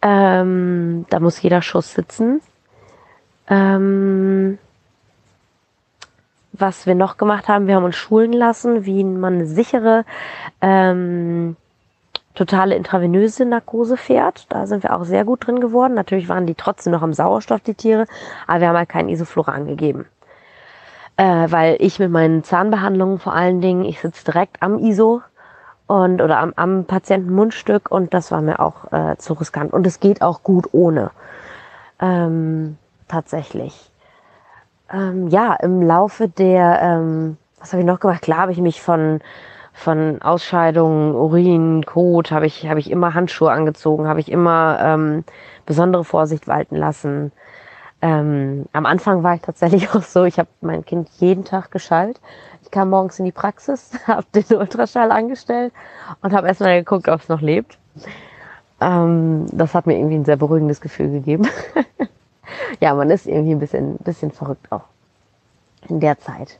Ähm, da muss jeder Schuss sitzen. Ähm, was wir noch gemacht haben, wir haben uns schulen lassen, wie man eine sichere ähm, totale intravenöse Narkose fährt. Da sind wir auch sehr gut drin geworden. Natürlich waren die trotzdem noch am Sauerstoff, die Tiere, aber wir haben halt keinen Isofluran gegeben. Äh, weil ich mit meinen Zahnbehandlungen vor allen Dingen, ich sitze direkt am ISO und oder am, am Patientenmundstück und das war mir auch äh, zu riskant. Und es geht auch gut ohne. Ähm, tatsächlich. Ähm, ja, im Laufe der, ähm, was habe ich noch gemacht? Klar habe ich mich von von Ausscheidungen, Urin, Kot, habe ich, habe ich immer Handschuhe angezogen, habe ich immer ähm, besondere Vorsicht walten lassen. Ähm, am Anfang war ich tatsächlich *laughs* auch so, ich habe mein Kind jeden Tag geschallt. Ich kam morgens in die Praxis, *laughs* habe den Ultraschall angestellt und habe erstmal geguckt, ob es noch lebt. Ähm, das hat mir irgendwie ein sehr beruhigendes Gefühl gegeben. *laughs* ja, man ist irgendwie ein bisschen, bisschen verrückt auch in der Zeit.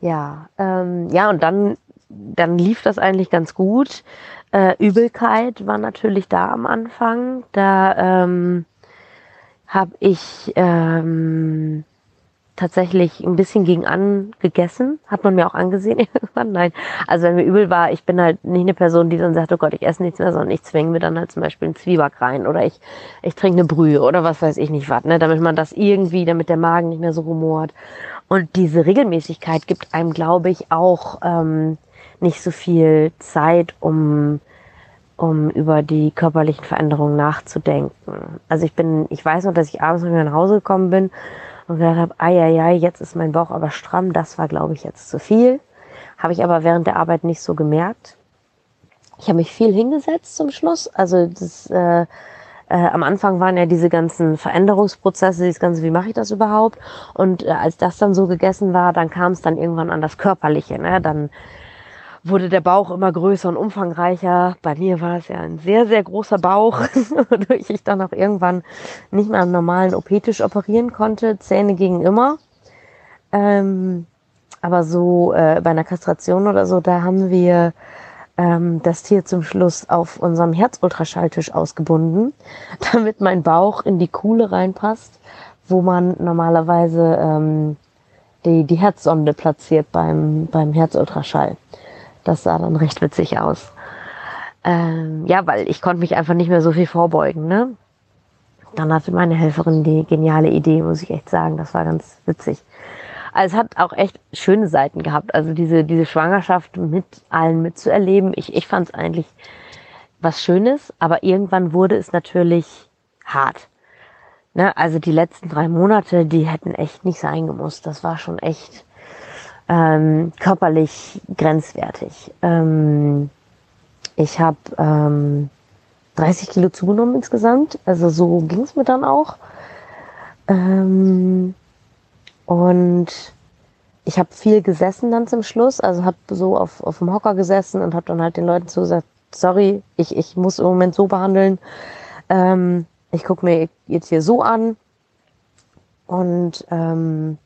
Ja, ähm, ja, und dann dann lief das eigentlich ganz gut. Äh, Übelkeit war natürlich da am Anfang. Da ähm, habe ich ähm, tatsächlich ein bisschen gegen an gegessen. Hat man mir auch angesehen *laughs* irgendwann. Nein. Also wenn mir übel war, ich bin halt nicht eine Person, die dann sagt, oh Gott, ich esse nichts mehr, sondern ich zwänge mir dann halt zum Beispiel einen Zwieback rein oder ich, ich trinke eine Brühe oder was weiß ich nicht was, ne, damit man das irgendwie, damit der Magen nicht mehr so rumort. Und diese Regelmäßigkeit gibt einem, glaube ich, auch ähm, nicht so viel Zeit, um, um über die körperlichen Veränderungen nachzudenken. Also ich bin, ich weiß noch, dass ich abends wieder nach Hause gekommen bin und gedacht habe, ai, jetzt ist mein Bauch aber stramm, das war, glaube ich, jetzt zu viel. Habe ich aber während der Arbeit nicht so gemerkt. Ich habe mich viel hingesetzt zum Schluss. Also das, äh, äh, am Anfang waren ja diese ganzen Veränderungsprozesse, dieses ganze, wie mache ich das überhaupt? Und äh, als das dann so gegessen war, dann kam es dann irgendwann an das Körperliche. Ne? Dann wurde der Bauch immer größer und umfangreicher. Bei mir war es ja ein sehr, sehr großer Bauch, *laughs* wodurch ich dann auch irgendwann nicht mehr am normalen OP-Tisch operieren konnte. Zähne gingen immer. Ähm, aber so äh, bei einer Kastration oder so, da haben wir ähm, das Tier zum Schluss auf unserem Herzultraschalltisch ausgebunden, *laughs* damit mein Bauch in die Kuhle reinpasst, wo man normalerweise ähm, die, die Herzsonde platziert beim, beim Herzultraschall. Das sah dann recht witzig aus. Ähm, ja, weil ich konnte mich einfach nicht mehr so viel vorbeugen. Ne? Dann hatte meine Helferin die geniale Idee, muss ich echt sagen. Das war ganz witzig. Also es hat auch echt schöne Seiten gehabt. Also diese, diese Schwangerschaft mit allen mitzuerleben. Ich, ich fand es eigentlich was Schönes, aber irgendwann wurde es natürlich hart. Ne? Also die letzten drei Monate, die hätten echt nicht sein gemusst. Das war schon echt ähm, körperlich grenzwertig. Ähm, ich habe ähm, 30 Kilo zugenommen insgesamt, also so ging es mir dann auch. Ähm, und ich habe viel gesessen dann zum Schluss, also habe so auf, auf dem Hocker gesessen und habe dann halt den Leuten so gesagt, sorry, ich, ich muss im Moment so behandeln. Ähm, ich gucke mir jetzt hier so an. Und ähm,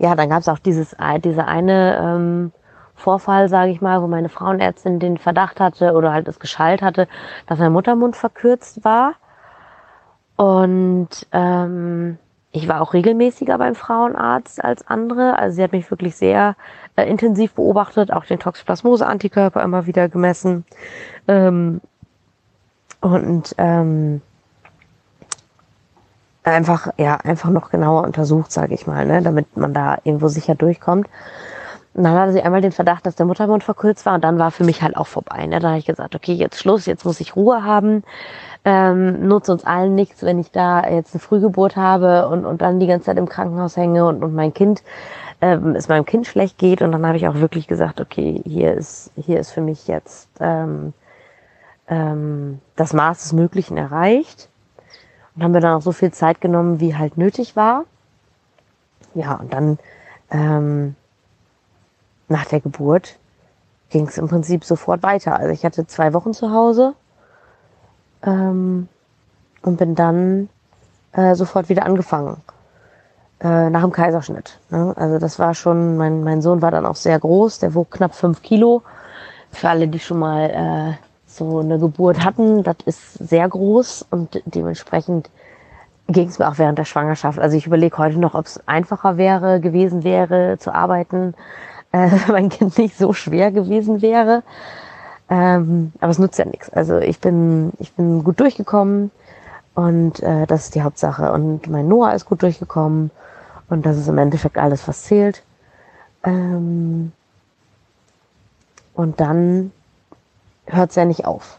ja, dann gab es auch dieses, diese eine ähm, Vorfall, sage ich mal, wo meine Frauenärztin den Verdacht hatte oder halt es geschallt hatte, dass mein Muttermund verkürzt war. Und ähm, ich war auch regelmäßiger beim Frauenarzt als andere. Also sie hat mich wirklich sehr äh, intensiv beobachtet, auch den Toxoplasmose-Antikörper immer wieder gemessen. Ähm, und ähm, einfach, ja, einfach noch genauer untersucht, sage ich mal, ne, damit man da irgendwo sicher durchkommt. Und dann hatte sie einmal den Verdacht, dass der Muttermund verkürzt war und dann war für mich halt auch vorbei. Ne? Da habe ich gesagt, okay, jetzt Schluss, jetzt muss ich Ruhe haben. Ähm, nutzt uns allen nichts, wenn ich da jetzt eine Frühgeburt habe und, und dann die ganze Zeit im Krankenhaus hänge und, und mein Kind, ähm, es meinem Kind schlecht geht. Und dann habe ich auch wirklich gesagt, okay, hier ist, hier ist für mich jetzt ähm, ähm, das Maß des Möglichen erreicht. Und haben wir dann auch so viel Zeit genommen, wie halt nötig war. Ja, und dann ähm, nach der Geburt ging es im Prinzip sofort weiter. Also ich hatte zwei Wochen zu Hause ähm, und bin dann äh, sofort wieder angefangen. Äh, nach dem Kaiserschnitt. Ne? Also das war schon, mein, mein Sohn war dann auch sehr groß, der wog knapp fünf Kilo. Für alle, die schon mal äh, so eine Geburt hatten, das ist sehr groß und dementsprechend ging es mir auch während der Schwangerschaft. Also ich überlege heute noch, ob es einfacher wäre, gewesen wäre, zu arbeiten, *laughs* äh, wenn mein Kind nicht so schwer gewesen wäre. Ähm, aber es nutzt ja nichts. Also ich bin, ich bin gut durchgekommen und äh, das ist die Hauptsache. Und mein Noah ist gut durchgekommen und das ist im Endeffekt alles, was zählt. Ähm, und dann hört es ja nicht auf.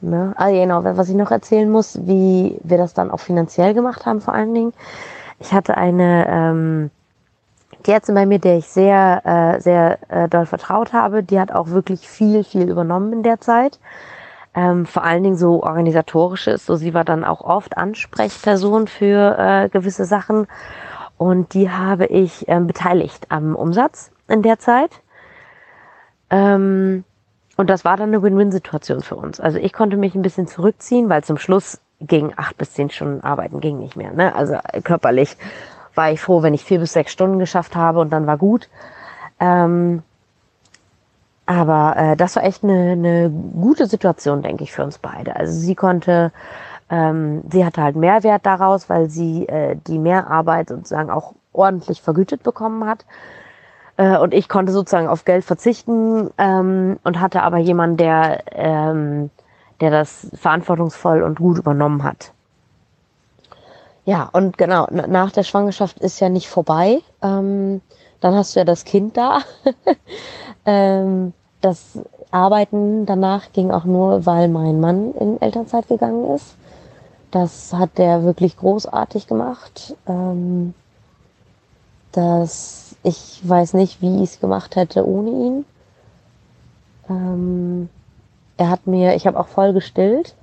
Ne? Ah, genau, was ich noch erzählen muss, wie wir das dann auch finanziell gemacht haben, vor allen Dingen. Ich hatte eine ähm, die Ärztin bei mir, der ich sehr, äh, sehr äh, doll vertraut habe, die hat auch wirklich viel, viel übernommen in der Zeit. Ähm, vor allen Dingen so organisatorisches. So, sie war dann auch oft Ansprechperson für äh, gewisse Sachen. Und die habe ich ähm, beteiligt am Umsatz in der Zeit. Ähm, und das war dann eine Win-Win-Situation für uns. Also ich konnte mich ein bisschen zurückziehen, weil zum Schluss ging acht bis zehn Stunden arbeiten ging nicht mehr. Ne? Also körperlich war ich froh, wenn ich vier bis sechs Stunden geschafft habe und dann war gut. Ähm, aber äh, das war echt eine, eine gute Situation, denke ich, für uns beide. Also sie konnte, ähm, sie hatte halt Mehrwert daraus, weil sie äh, die Mehrarbeit sozusagen auch ordentlich vergütet bekommen hat. Äh, und ich konnte sozusagen auf Geld verzichten ähm, und hatte aber jemanden, der, ähm, der das verantwortungsvoll und gut übernommen hat. Ja, und genau, nach der Schwangerschaft ist ja nicht vorbei. Ähm, dann hast du ja das Kind da. *laughs* ähm, das Arbeiten danach ging auch nur, weil mein Mann in Elternzeit gegangen ist. Das hat der wirklich großartig gemacht. Ähm, das, ich weiß nicht, wie ich es gemacht hätte ohne ihn. Ähm, er hat mir, ich habe auch voll gestillt.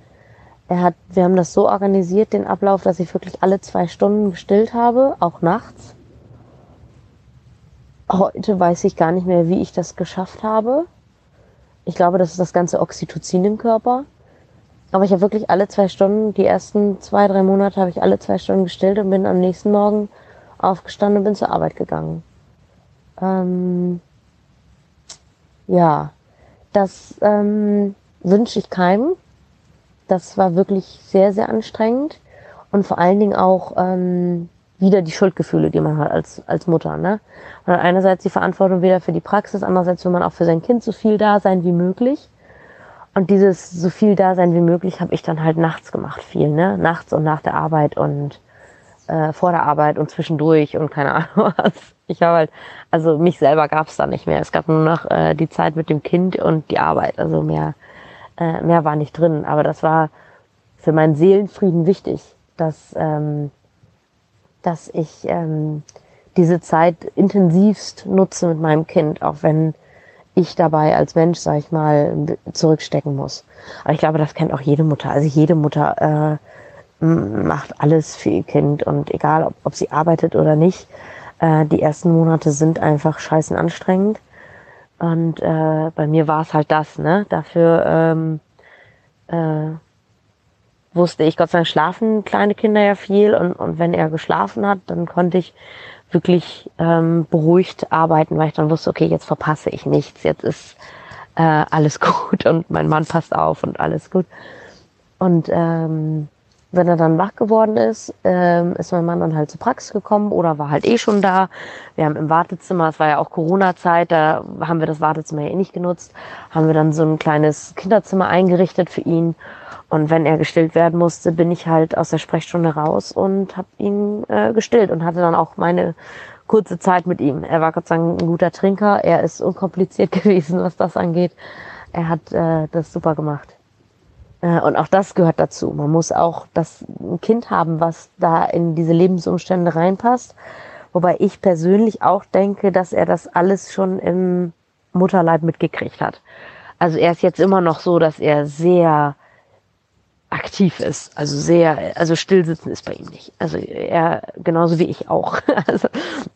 Er hat, wir haben das so organisiert, den Ablauf, dass ich wirklich alle zwei Stunden gestillt habe, auch nachts. Heute weiß ich gar nicht mehr, wie ich das geschafft habe. Ich glaube, das ist das ganze Oxytocin im Körper. Aber ich habe wirklich alle zwei Stunden, die ersten zwei, drei Monate habe ich alle zwei Stunden gestillt und bin am nächsten Morgen aufgestanden und bin zur Arbeit gegangen. Ähm, ja, das ähm, wünsche ich keinem. Das war wirklich sehr, sehr anstrengend und vor allen Dingen auch ähm, wieder die Schuldgefühle, die man hat als, als Mutter. Ne? Und einerseits die Verantwortung wieder für die Praxis, andererseits will man auch für sein Kind so viel da sein wie möglich. Und dieses so viel da sein wie möglich habe ich dann halt nachts gemacht, viel, ne? Nachts und nach der Arbeit und äh, vor der Arbeit und zwischendurch und keine Ahnung *laughs* was. Ich habe halt, also mich selber gab es da nicht mehr. Es gab nur noch äh, die Zeit mit dem Kind und die Arbeit. Also mehr äh, mehr war nicht drin. Aber das war für meinen Seelenfrieden wichtig, dass, ähm, dass ich ähm, diese Zeit intensivst nutze mit meinem Kind, auch wenn ich dabei als Mensch, sag ich mal, zurückstecken muss. Aber ich glaube, das kennt auch jede Mutter. Also jede Mutter äh, macht alles für ihr Kind und egal, ob, ob sie arbeitet oder nicht, äh, die ersten Monate sind einfach scheißen anstrengend. Und äh, bei mir war es halt das, ne? Dafür ähm, äh, wusste ich, Gott sei Dank schlafen kleine Kinder ja viel und, und wenn er geschlafen hat, dann konnte ich wirklich ähm, beruhigt arbeiten, weil ich dann wusste, okay, jetzt verpasse ich nichts, jetzt ist äh, alles *laughs* gut und mein Mann passt auf und alles gut. Und ähm, wenn er dann wach geworden ist, ähm, ist mein Mann dann halt zur Praxis gekommen oder war halt eh schon da. Wir haben im Wartezimmer, es war ja auch Corona-Zeit, da haben wir das Wartezimmer ja eh nicht genutzt, haben wir dann so ein kleines Kinderzimmer eingerichtet für ihn. Und wenn er gestillt werden musste, bin ich halt aus der Sprechstunde raus und habe ihn äh, gestillt und hatte dann auch meine kurze Zeit mit ihm. Er war Gott sei Dank ein guter Trinker, er ist unkompliziert *laughs* gewesen, was das angeht. Er hat äh, das super gemacht. Äh, und auch das gehört dazu. Man muss auch das ein Kind haben, was da in diese Lebensumstände reinpasst. Wobei ich persönlich auch denke, dass er das alles schon im Mutterleib mitgekriegt hat. Also er ist jetzt immer noch so, dass er sehr aktiv ist. Also sehr, also stillsitzen ist bei ihm nicht. Also er genauso wie ich auch. *laughs* Also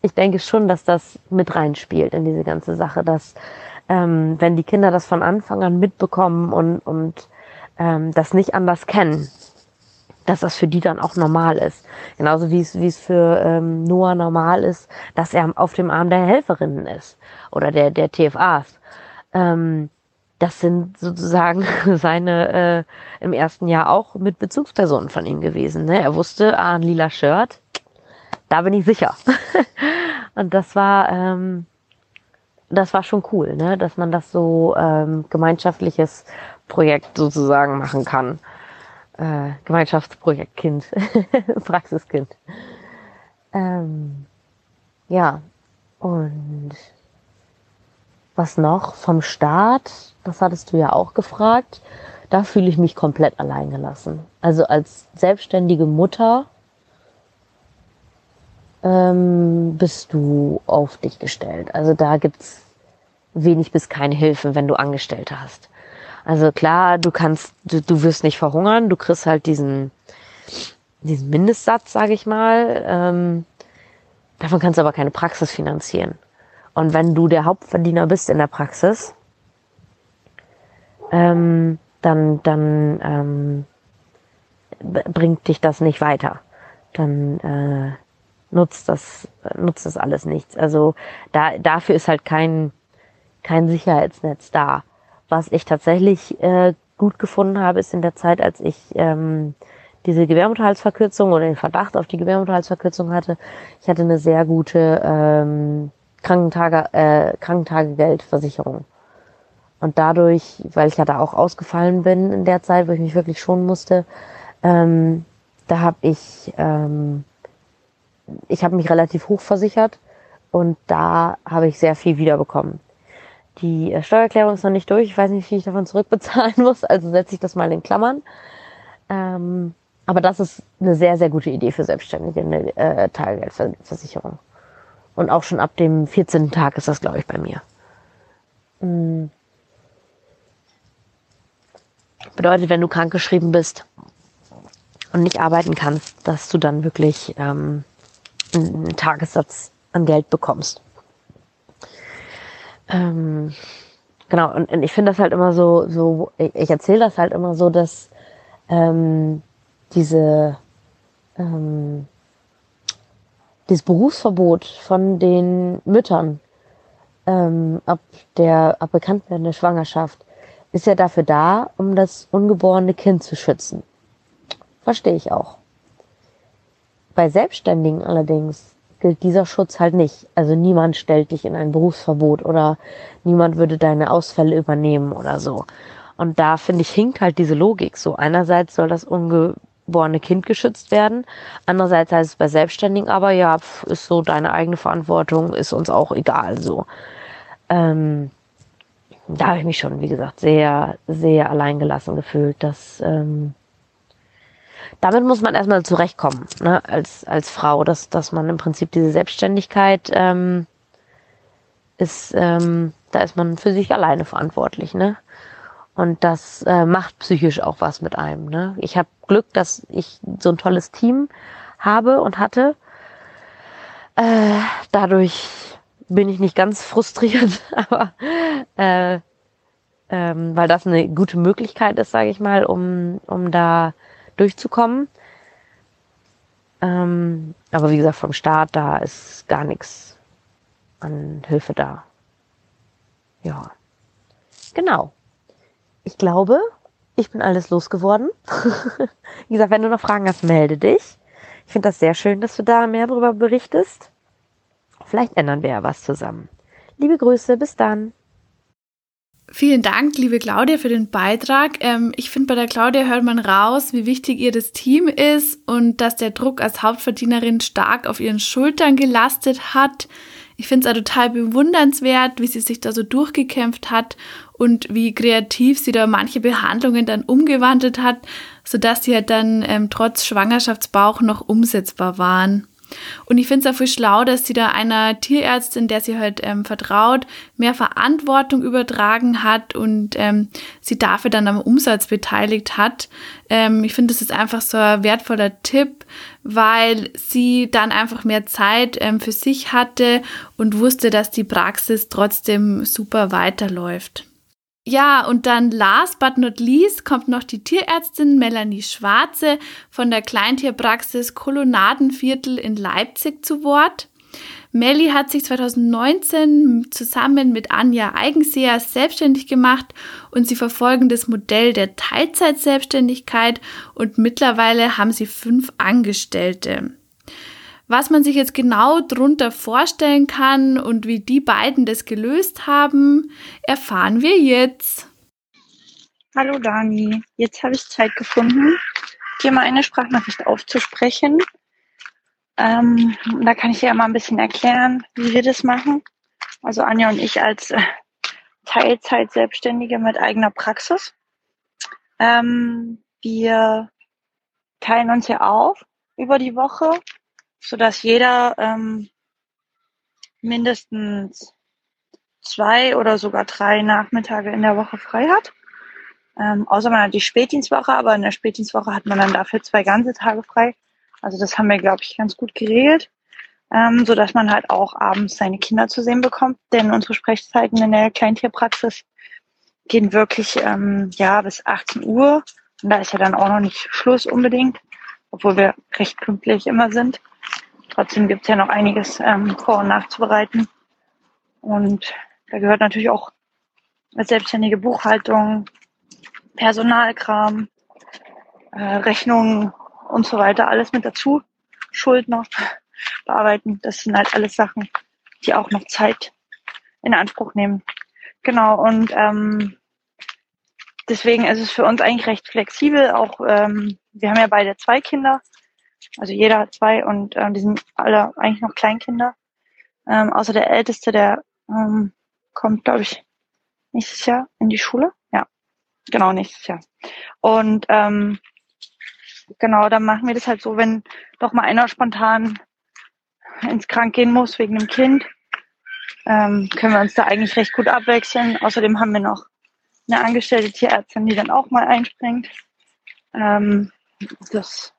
ich denke schon, dass das mit reinspielt in diese ganze Sache, dass ähm, wenn die Kinder das von Anfang an mitbekommen und, und ähm, das nicht anders kennen, dass das für die dann auch normal ist. Genauso wie es, für ähm, Noah normal ist, dass er auf dem Arm der Helferinnen ist oder der, der TFAs. Ähm, das sind sozusagen *laughs* seine äh, im ersten Jahr auch mit Bezugspersonen von ihm gewesen. Ne? Er wusste, ah, ein lila Shirt, da bin ich sicher. *laughs* und das war, ähm, das war schon cool, ne? dass man das so ähm, gemeinschaftliches Projekt sozusagen machen kann. Äh, Gemeinschaftsprojekt Kind, *laughs* Praxiskind. Ähm, ja, und was noch vom Staat? Das hattest du ja auch gefragt. Da fühle ich mich komplett alleingelassen. Also als selbstständige Mutter ähm, bist du auf dich gestellt. Also da gibt's wenig bis keine Hilfe, wenn du Angestellte hast. Also klar, du kannst, du, du wirst nicht verhungern, du kriegst halt diesen, diesen Mindestsatz, sage ich mal. Ähm, davon kannst du aber keine Praxis finanzieren. Und wenn du der Hauptverdiener bist in der Praxis, ähm, dann, dann ähm, bringt dich das nicht weiter. Dann äh, nutzt das, nutzt das alles nichts. Also da, dafür ist halt kein, kein Sicherheitsnetz da. Was ich tatsächlich äh, gut gefunden habe, ist in der Zeit, als ich ähm, diese Gebärmutterhalsverkürzung oder den Verdacht auf die Gebärmutterhalsverkürzung hatte, ich hatte eine sehr gute ähm, Krankentage, äh, Krankentagegeldversicherung. Und dadurch, weil ich ja da auch ausgefallen bin in der Zeit, wo ich mich wirklich schonen musste, ähm, da habe ich, ähm, ich habe mich relativ hoch versichert und da habe ich sehr viel wiederbekommen. Die äh, Steuererklärung ist noch nicht durch. Ich weiß nicht, wie ich davon zurückbezahlen *laughs* muss, also setze ich das mal in Klammern. Ähm, aber das ist eine sehr, sehr gute Idee für Selbstständige, eine äh, Tagegeldversicherung. Und auch schon ab dem 14. Tag ist das, glaube ich, bei mir. Mhm. Bedeutet, wenn du krankgeschrieben bist und nicht arbeiten kannst, dass du dann wirklich ähm, einen Tagessatz an Geld bekommst. Ähm, genau, und, und ich finde das halt immer so, so ich, erzähle das halt immer so, dass ähm, diese ähm, dieses Berufsverbot von den Müttern ähm, ab der ab Bekanntwerden der Schwangerschaft ist ja dafür da, um das ungeborene Kind zu schützen. Verstehe ich auch. Bei Selbstständigen allerdings gilt dieser Schutz halt nicht. Also niemand stellt dich in ein Berufsverbot oder niemand würde deine Ausfälle übernehmen oder so. Und da finde ich hinkt halt diese Logik so. Einerseits soll das unge geborene Kind geschützt werden. Andererseits heißt es bei Selbstständigen aber, ja, ist so deine eigene Verantwortung, ist uns auch egal so. Ähm, da habe ich mich schon, wie gesagt, sehr, sehr alleingelassen gefühlt. Dass, ähm, damit muss man erstmal zurechtkommen, ne, als, als Frau, dass, dass man im Prinzip diese Selbstständigkeit ähm, ist, ähm, da ist man für sich alleine verantwortlich, ne? Und das äh, macht psychisch auch was mit einem. Ne? Ich habe Glück, dass ich so ein tolles Team habe und hatte. Äh, dadurch bin ich nicht ganz frustriert, *laughs* aber äh, ähm, weil das eine gute Möglichkeit ist, sage ich mal, um, um da durchzukommen. Ähm, aber wie gesagt, vom Staat, da ist gar nichts an Hilfe da. Ja. Genau ich glaube, ich bin alles losgeworden. *laughs* Wie gesagt, wenn du noch Fragen hast, melde dich. Ich finde das sehr schön, dass du da mehr darüber berichtest. Vielleicht ändern wir ja was zusammen. Liebe Grüße, bis dann. Vielen Dank, liebe Claudia, für den Beitrag. Ähm, ich finde, bei der Claudia hört man raus, wie wichtig ihr das Team ist und dass der Druck als Hauptverdienerin stark auf ihren Schultern gelastet hat. Ich finde es auch total bewundernswert, wie sie sich da so durchgekämpft hat und wie kreativ sie da manche Behandlungen dann umgewandelt hat, sodass sie halt dann ähm, trotz Schwangerschaftsbauch noch umsetzbar waren. Und ich finde es auch voll schlau, dass sie da einer Tierärztin, der sie halt ähm, vertraut, mehr Verantwortung übertragen hat und ähm, sie dafür dann am Umsatz beteiligt hat. Ähm, ich finde, das ist einfach so ein wertvoller Tipp, weil sie dann einfach mehr Zeit ähm, für sich hatte und wusste, dass die Praxis trotzdem super weiterläuft. Ja, und dann last but not least kommt noch die Tierärztin Melanie Schwarze von der Kleintierpraxis Kolonnadenviertel in Leipzig zu Wort. Melli hat sich 2019 zusammen mit Anja Eigenseher selbstständig gemacht und sie verfolgen das Modell der Teilzeitselbstständigkeit und mittlerweile haben sie fünf Angestellte. Was man sich jetzt genau darunter vorstellen kann und wie die beiden das gelöst haben, erfahren wir jetzt. Hallo Dani, jetzt habe ich Zeit gefunden, dir mal eine Sprachnachricht aufzusprechen. Ähm, da kann ich dir ja mal ein bisschen erklären, wie wir das machen. Also Anja und ich als äh, Teilzeit-Selbstständige mit eigener Praxis. Ähm, wir teilen uns ja auf über die Woche, sodass jeder ähm, mindestens zwei oder sogar drei Nachmittage in der Woche frei hat. Ähm, außer man hat die Spätdienstwoche, aber in der Spätdienstwoche hat man dann dafür zwei ganze Tage frei. Also das haben wir, glaube ich, ganz gut geregelt, ähm, so dass man halt auch abends seine Kinder zu sehen bekommt. Denn unsere Sprechzeiten in der Kleintierpraxis gehen wirklich ähm, ja bis 18 Uhr. Und da ist ja dann auch noch nicht Schluss unbedingt, obwohl wir recht pünktlich immer sind. Trotzdem gibt es ja noch einiges ähm, vor- und nachzubereiten. Und da gehört natürlich auch selbstständige Buchhaltung, Personalkram, äh, Rechnungen und so weiter, alles mit dazu. Schuld noch *laughs* bearbeiten. Das sind halt alles Sachen, die auch noch Zeit in Anspruch nehmen. Genau, und ähm, deswegen ist es für uns eigentlich recht flexibel. Auch ähm, wir haben ja beide zwei Kinder, also jeder hat zwei und ähm, die sind alle eigentlich noch Kleinkinder. Ähm, außer der Älteste, der ähm, kommt, glaube ich, nächstes Jahr in die Schule. Ja, genau, nächstes Jahr. Und ähm, genau, dann machen wir das halt so, wenn doch mal einer spontan ins Krank gehen muss wegen dem Kind, ähm, können wir uns da eigentlich recht gut abwechseln. Außerdem haben wir noch eine angestellte Tierärztin, die dann auch mal einspringt. Ähm, das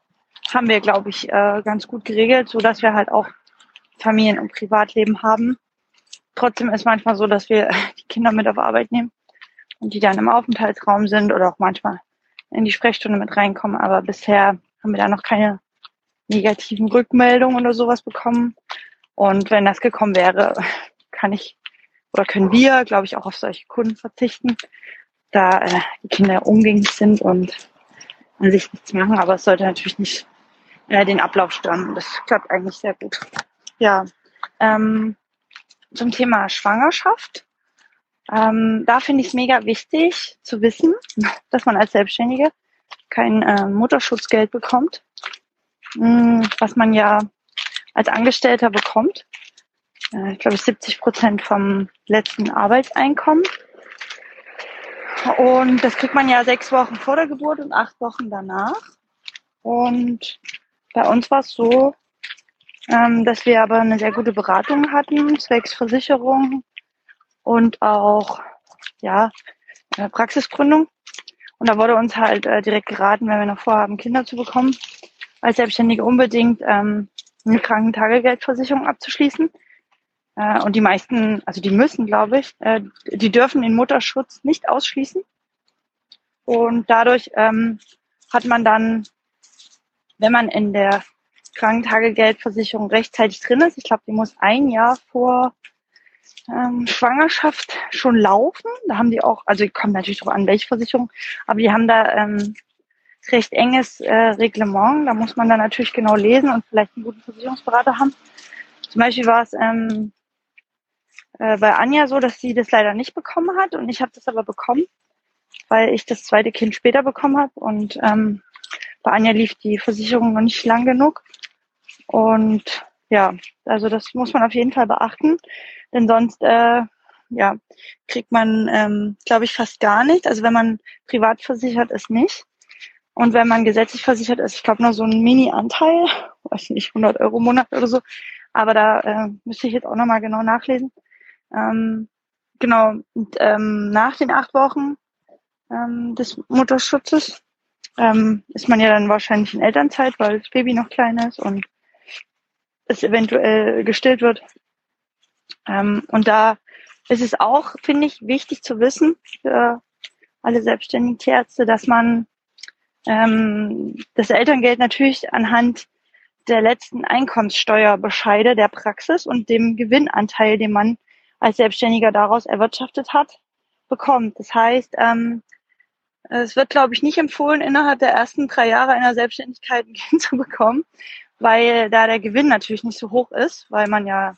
haben wir, glaube ich, äh, ganz gut geregelt, so dass wir halt auch Familien- und Privatleben haben. Trotzdem ist manchmal so, dass wir *laughs* die Kinder mit auf Arbeit nehmen und die dann im Aufenthaltsraum sind oder auch manchmal in die Sprechstunde mit reinkommen. Aber bisher haben wir da noch keine negativen Rückmeldungen oder sowas bekommen. Und wenn das gekommen wäre, *laughs* kann ich oder können wir, glaube ich, auch auf solche Kunden verzichten, da äh, die Kinder umgänglich sind und an sich nichts machen. Aber es sollte natürlich nicht äh, den Ablauf stören. Das klappt eigentlich sehr gut. Ja, ähm, zum Thema Schwangerschaft. Ähm, da finde ich es mega wichtig zu wissen, *laughs* dass man als Selbstständige kein äh, Mutterschutzgeld bekommt, mh, hm, was man ja als Angestellter bekommt. Äh, ich glaube 70 Prozent vom letzten Arbeitseinkommen. Und das kriegt man ja sechs Wochen vor der Geburt und acht Wochen danach. Und bei uns war es so, ähm, dass wir aber eine sehr gute Beratung hatten, zwecks Versicherung und auch ja, äh, Praxisgründung. Und da wurde uns halt äh, direkt geraten, wenn wir noch vorhaben, Kinder zu bekommen, als Selbstständige unbedingt ähm, eine Krankentagegeldversicherung abzuschließen. Äh, und die meisten, also die müssen, glaube ich, äh, die dürfen den Mutterschutz nicht ausschließen. Und dadurch ähm, hat man dann, wenn man in der Krankentagegeldversicherung rechtzeitig drin ist, ich glaube, die muss ein Jahr vor ähm, Schwangerschaft schon laufen. Da haben die auch, also kommen natürlich drauf an, welche Versicherung, aber die haben da ähm, recht enges äh, Reglement. Da muss man dann natürlich genau lesen und vielleicht einen guten Versicherungsberater haben. Zum Beispiel war es ähm, äh, bei Anja so, dass sie das leider nicht bekommen hat und ich habe das aber bekommen, weil ich das zweite Kind später bekommen habe und ähm, bei Anja lief die Versicherung noch nicht lang genug. Und ja, also das muss man auf jeden Fall beachten, denn sonst äh, ja, kriegt man, ähm, glaube ich, fast gar nicht. Also wenn man privat versichert ist, nicht. Und wenn man gesetzlich versichert ist, ich glaube nur so ein Mini-Anteil, *laughs* weiß nicht, 100 Euro im Monat oder so. Aber da äh, müsste ich jetzt auch nochmal genau nachlesen. Ähm, genau, und, ähm, nach den acht Wochen ähm, des Mutterschutzes ähm, ist man ja dann wahrscheinlich in Elternzeit, weil das Baby noch klein ist und es eventuell gestillt wird. Ähm, und da ist es auch, finde ich, wichtig zu wissen für alle selbstständigen Tierärzte, dass man ähm, das Elterngeld natürlich anhand der letzten Einkommenssteuerbescheide der Praxis und dem Gewinnanteil, den man als Selbstständiger daraus erwirtschaftet hat, bekommt. Das heißt, ähm, es wird, glaube ich, nicht empfohlen, innerhalb der ersten drei Jahre einer Selbstständigkeit *laughs* ein Kind zu bekommen, weil da der Gewinn natürlich nicht so hoch ist, weil man ja,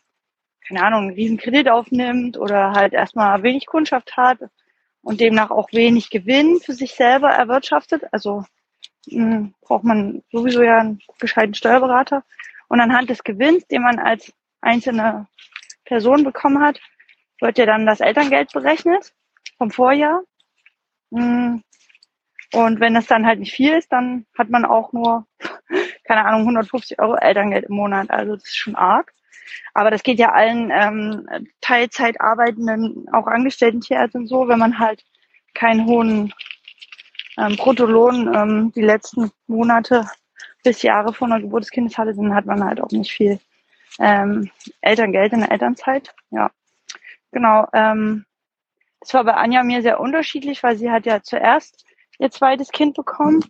keine Ahnung, einen riesen Kredit aufnimmt oder halt erstmal wenig Kundschaft hat und demnach auch wenig Gewinn für sich selber erwirtschaftet. Also mh, braucht man sowieso ja einen gescheiten Steuerberater. Und anhand des Gewinns, den man als einzelne Person bekommen hat, wird ja dann das Elterngeld berechnet vom Vorjahr. Hm, und wenn es dann halt nicht viel ist, dann hat man auch nur, *laughs* keine Ahnung, 150 Euro Elterngeld im Monat. Also das ist schon arg. Aber das geht ja allen ähm, Teilzeit arbeitenden, auch angestellten Tierärzten so, wenn man halt keinen hohen ähm, Bruttolohn ähm, die letzten Monate bis Jahre vor der Geburt des Kindes hatte, dann hat man halt auch nicht viel ähm, Elterngeld in der Elternzeit. Ja, genau. Ähm, das war bei Anja mir sehr unterschiedlich, weil sie hat ja zuerst ihr zweites Kind bekommen.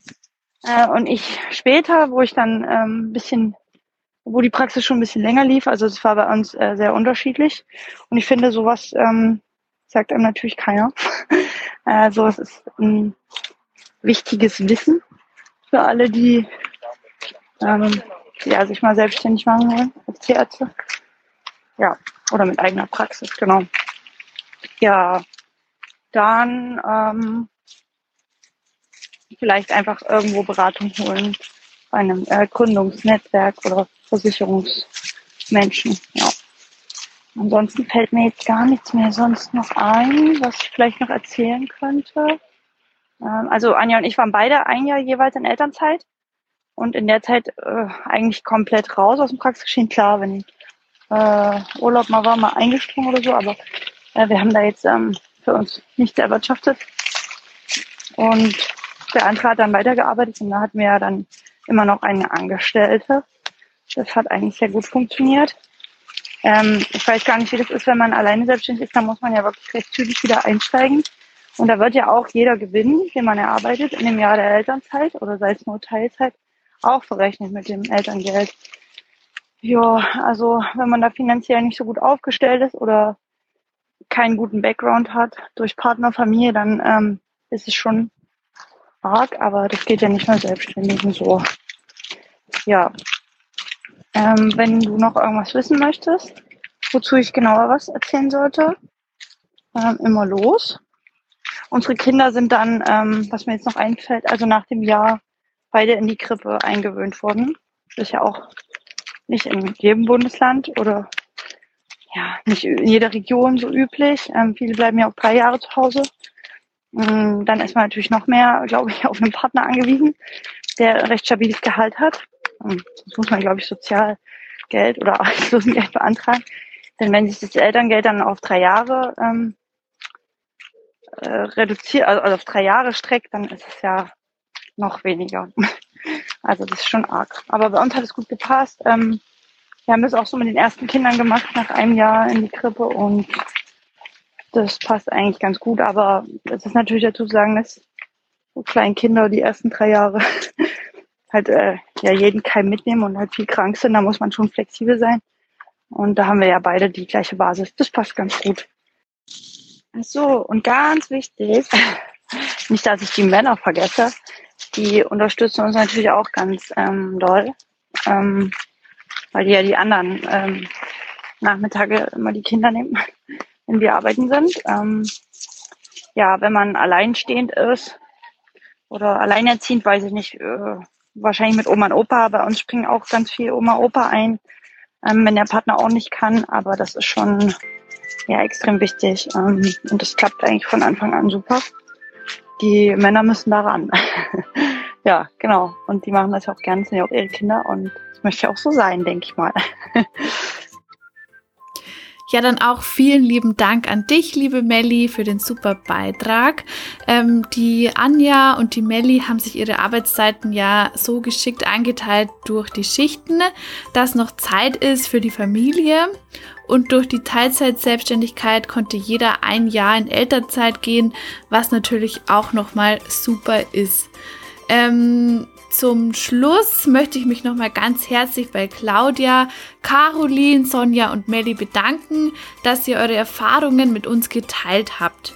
Äh, und ich später, wo ich dann ähm, bisschen, wo die Praxis schon ein bisschen länger lief, also es war bei uns äh, sehr unterschiedlich. Und ich finde, sowas ähm, sagt einem natürlich keiner. *laughs* äh, sowas ist ein wichtiges Wissen für alle, die ähm, ja, sich mal selbstständig machen wollen als Tierärzte. Ja, oder mit eigener Praxis, genau. Ja, dann ähm, vielleicht einfach irgendwo Beratung holen bei einem äh, Gründungsnetzwerk oder Versicherungsmenschen. Ja. Ansonsten fällt mir jetzt gar nichts mehr sonst noch ein, was ich vielleicht noch erzählen könnte. Ähm, also Anja und ich waren beide ein Jahr jeweils in Elternzeit und in der Zeit äh, eigentlich komplett raus aus dem Praxisgeschehen. Klar, wenn äh, Urlaub mal war, mal eingesprungen oder so, aber äh, wir haben da jetzt ähm, für uns nichts erwirtschaftet. Und der hat dann weitergearbeitet und da hatten wir ja dann immer noch eine Angestellte. Das hat eigentlich sehr gut funktioniert. Ähm, ich weiß gar nicht, wie das ist, wenn man alleine selbstständig ist, da muss man ja wirklich recht zügig wieder einsteigen. Und da wird ja auch jeder Gewinn, den man erarbeitet in dem Jahr der Elternzeit oder sei es nur Teilzeit, auch verrechnet mit dem Elterngeld. Ja, also wenn man da finanziell nicht so gut aufgestellt ist oder keinen guten Background hat durch Partner, Familie, dann ähm, ist es schon arg, aber das geht ja nicht mehr Selbstständigen so. Ja. Ähm, wenn du noch irgendwas wissen möchtest, wozu ich genauer was erzählen sollte, ähm, immer los. Unsere Kinder sind dann, ähm, was mir jetzt noch einfällt, also nach dem Jahr beide in die Krippe eingewöhnt worden. Das ist ja auch nicht in jedem Bundesland oder ja, nicht in jeder Region so üblich. Ähm, viele bleiben ja auch drei Jahre zu Hause. Ähm, dann ist man natürlich noch mehr, glaube ich, *laughs* auf einen Partner angewiesen, der recht stabiles Gehalt hat. Das muss man, glaube ich, Sozialgeld oder *laughs* Arbeitslosengeld beantragen. Denn wenn sich das Elterngeld dann auf drei Jahre ähm, äh, reduziert, also, also auf drei Jahre streckt, dann ist es ja noch weniger. *laughs* Also das ist schon arg. Aber bei uns hat es gut gepasst. Ähm, wir haben das auch so mit den ersten Kindern gemacht, nach einem Jahr in die Krippe und das passt eigentlich ganz gut. Aber es ist natürlich dazu zu sagen, dass so kleine Kinder die ersten drei Jahre *laughs* halt äh, ja jeden Keim mitnehmen und halt viel krank sind. Da muss man schon flexibel sein. Und da haben wir ja beide die gleiche Basis. Das passt ganz gut. Ach so, und ganz wichtig, *laughs* nicht, dass ich die Männer vergesse, die unterstützen uns natürlich auch ganz ähm, doll, ähm, weil die ja die anderen ähm, Nachmittage immer die Kinder nehmen, wenn wir arbeiten sind. Ähm, ja, wenn man alleinstehend ist oder alleinerziehend, weiß ich nicht, äh, wahrscheinlich mit Oma und Opa. Bei uns springen auch ganz viel Oma und Opa ein, ähm, wenn der Partner auch nicht kann. Aber das ist schon ja extrem wichtig ähm, und das klappt eigentlich von Anfang an super die Männer müssen daran. *laughs* ja, genau. Und die machen das ja auch gerne, sind ja auch ihre Kinder und das möchte ja auch so sein, denke ich mal. *laughs* Ja, dann auch vielen lieben Dank an dich, liebe Melli, für den super Beitrag. Ähm, die Anja und die Melli haben sich ihre Arbeitszeiten ja so geschickt eingeteilt durch die Schichten, dass noch Zeit ist für die Familie. Und durch die Teilzeit-Selbstständigkeit konnte jeder ein Jahr in Elternzeit gehen, was natürlich auch nochmal super ist. Ähm, zum Schluss möchte ich mich nochmal ganz herzlich bei Claudia, Caroline, Sonja und Melly bedanken, dass ihr eure Erfahrungen mit uns geteilt habt.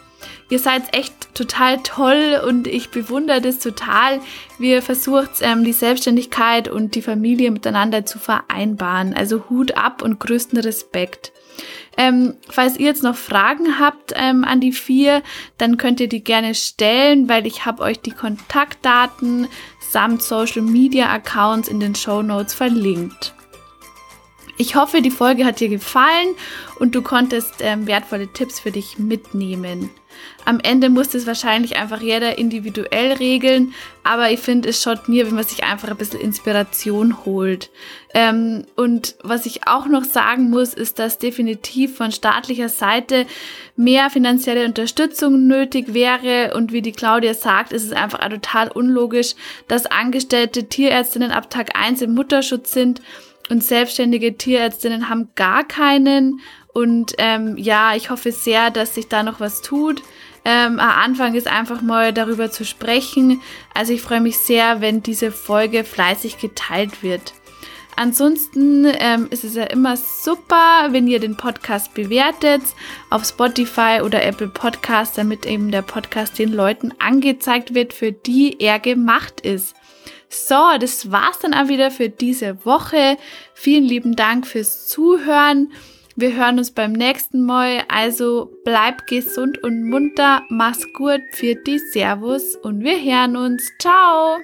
Ihr seid echt total toll und ich bewundere das total, wie ihr versucht, ähm, die Selbstständigkeit und die Familie miteinander zu vereinbaren. Also Hut ab und größten Respekt. Ähm, falls ihr jetzt noch Fragen habt ähm, an die vier, dann könnt ihr die gerne stellen, weil ich habe euch die Kontaktdaten samt Social Media Accounts in den Show Notes verlinkt. Ich hoffe, die Folge hat dir gefallen und du konntest ähm, wertvolle Tipps für dich mitnehmen. Am Ende muss das wahrscheinlich einfach jeder individuell regeln, aber ich finde, es schaut mir, wenn man sich einfach ein bisschen Inspiration holt. Ähm, und was ich auch noch sagen muss, ist, dass definitiv von staatlicher Seite mehr finanzielle Unterstützung nötig wäre. Und wie die Claudia sagt, ist es einfach total unlogisch, dass angestellte Tierärztinnen ab Tag 1 im Mutterschutz sind und selbstständige Tierärztinnen haben gar keinen. Und ähm, ja, ich hoffe sehr, dass sich da noch was tut. Ähm, am Anfang ist einfach mal darüber zu sprechen. Also ich freue mich sehr, wenn diese Folge fleißig geteilt wird. Ansonsten ähm, ist es ja immer super, wenn ihr den Podcast bewertet auf Spotify oder Apple Podcast, damit eben der Podcast den Leuten angezeigt wird, für die er gemacht ist. So, das war's dann auch wieder für diese Woche. Vielen lieben Dank fürs Zuhören. Wir hören uns beim nächsten Mal. Also bleib gesund und munter. Mach's gut für die Servus und wir hören uns. Ciao!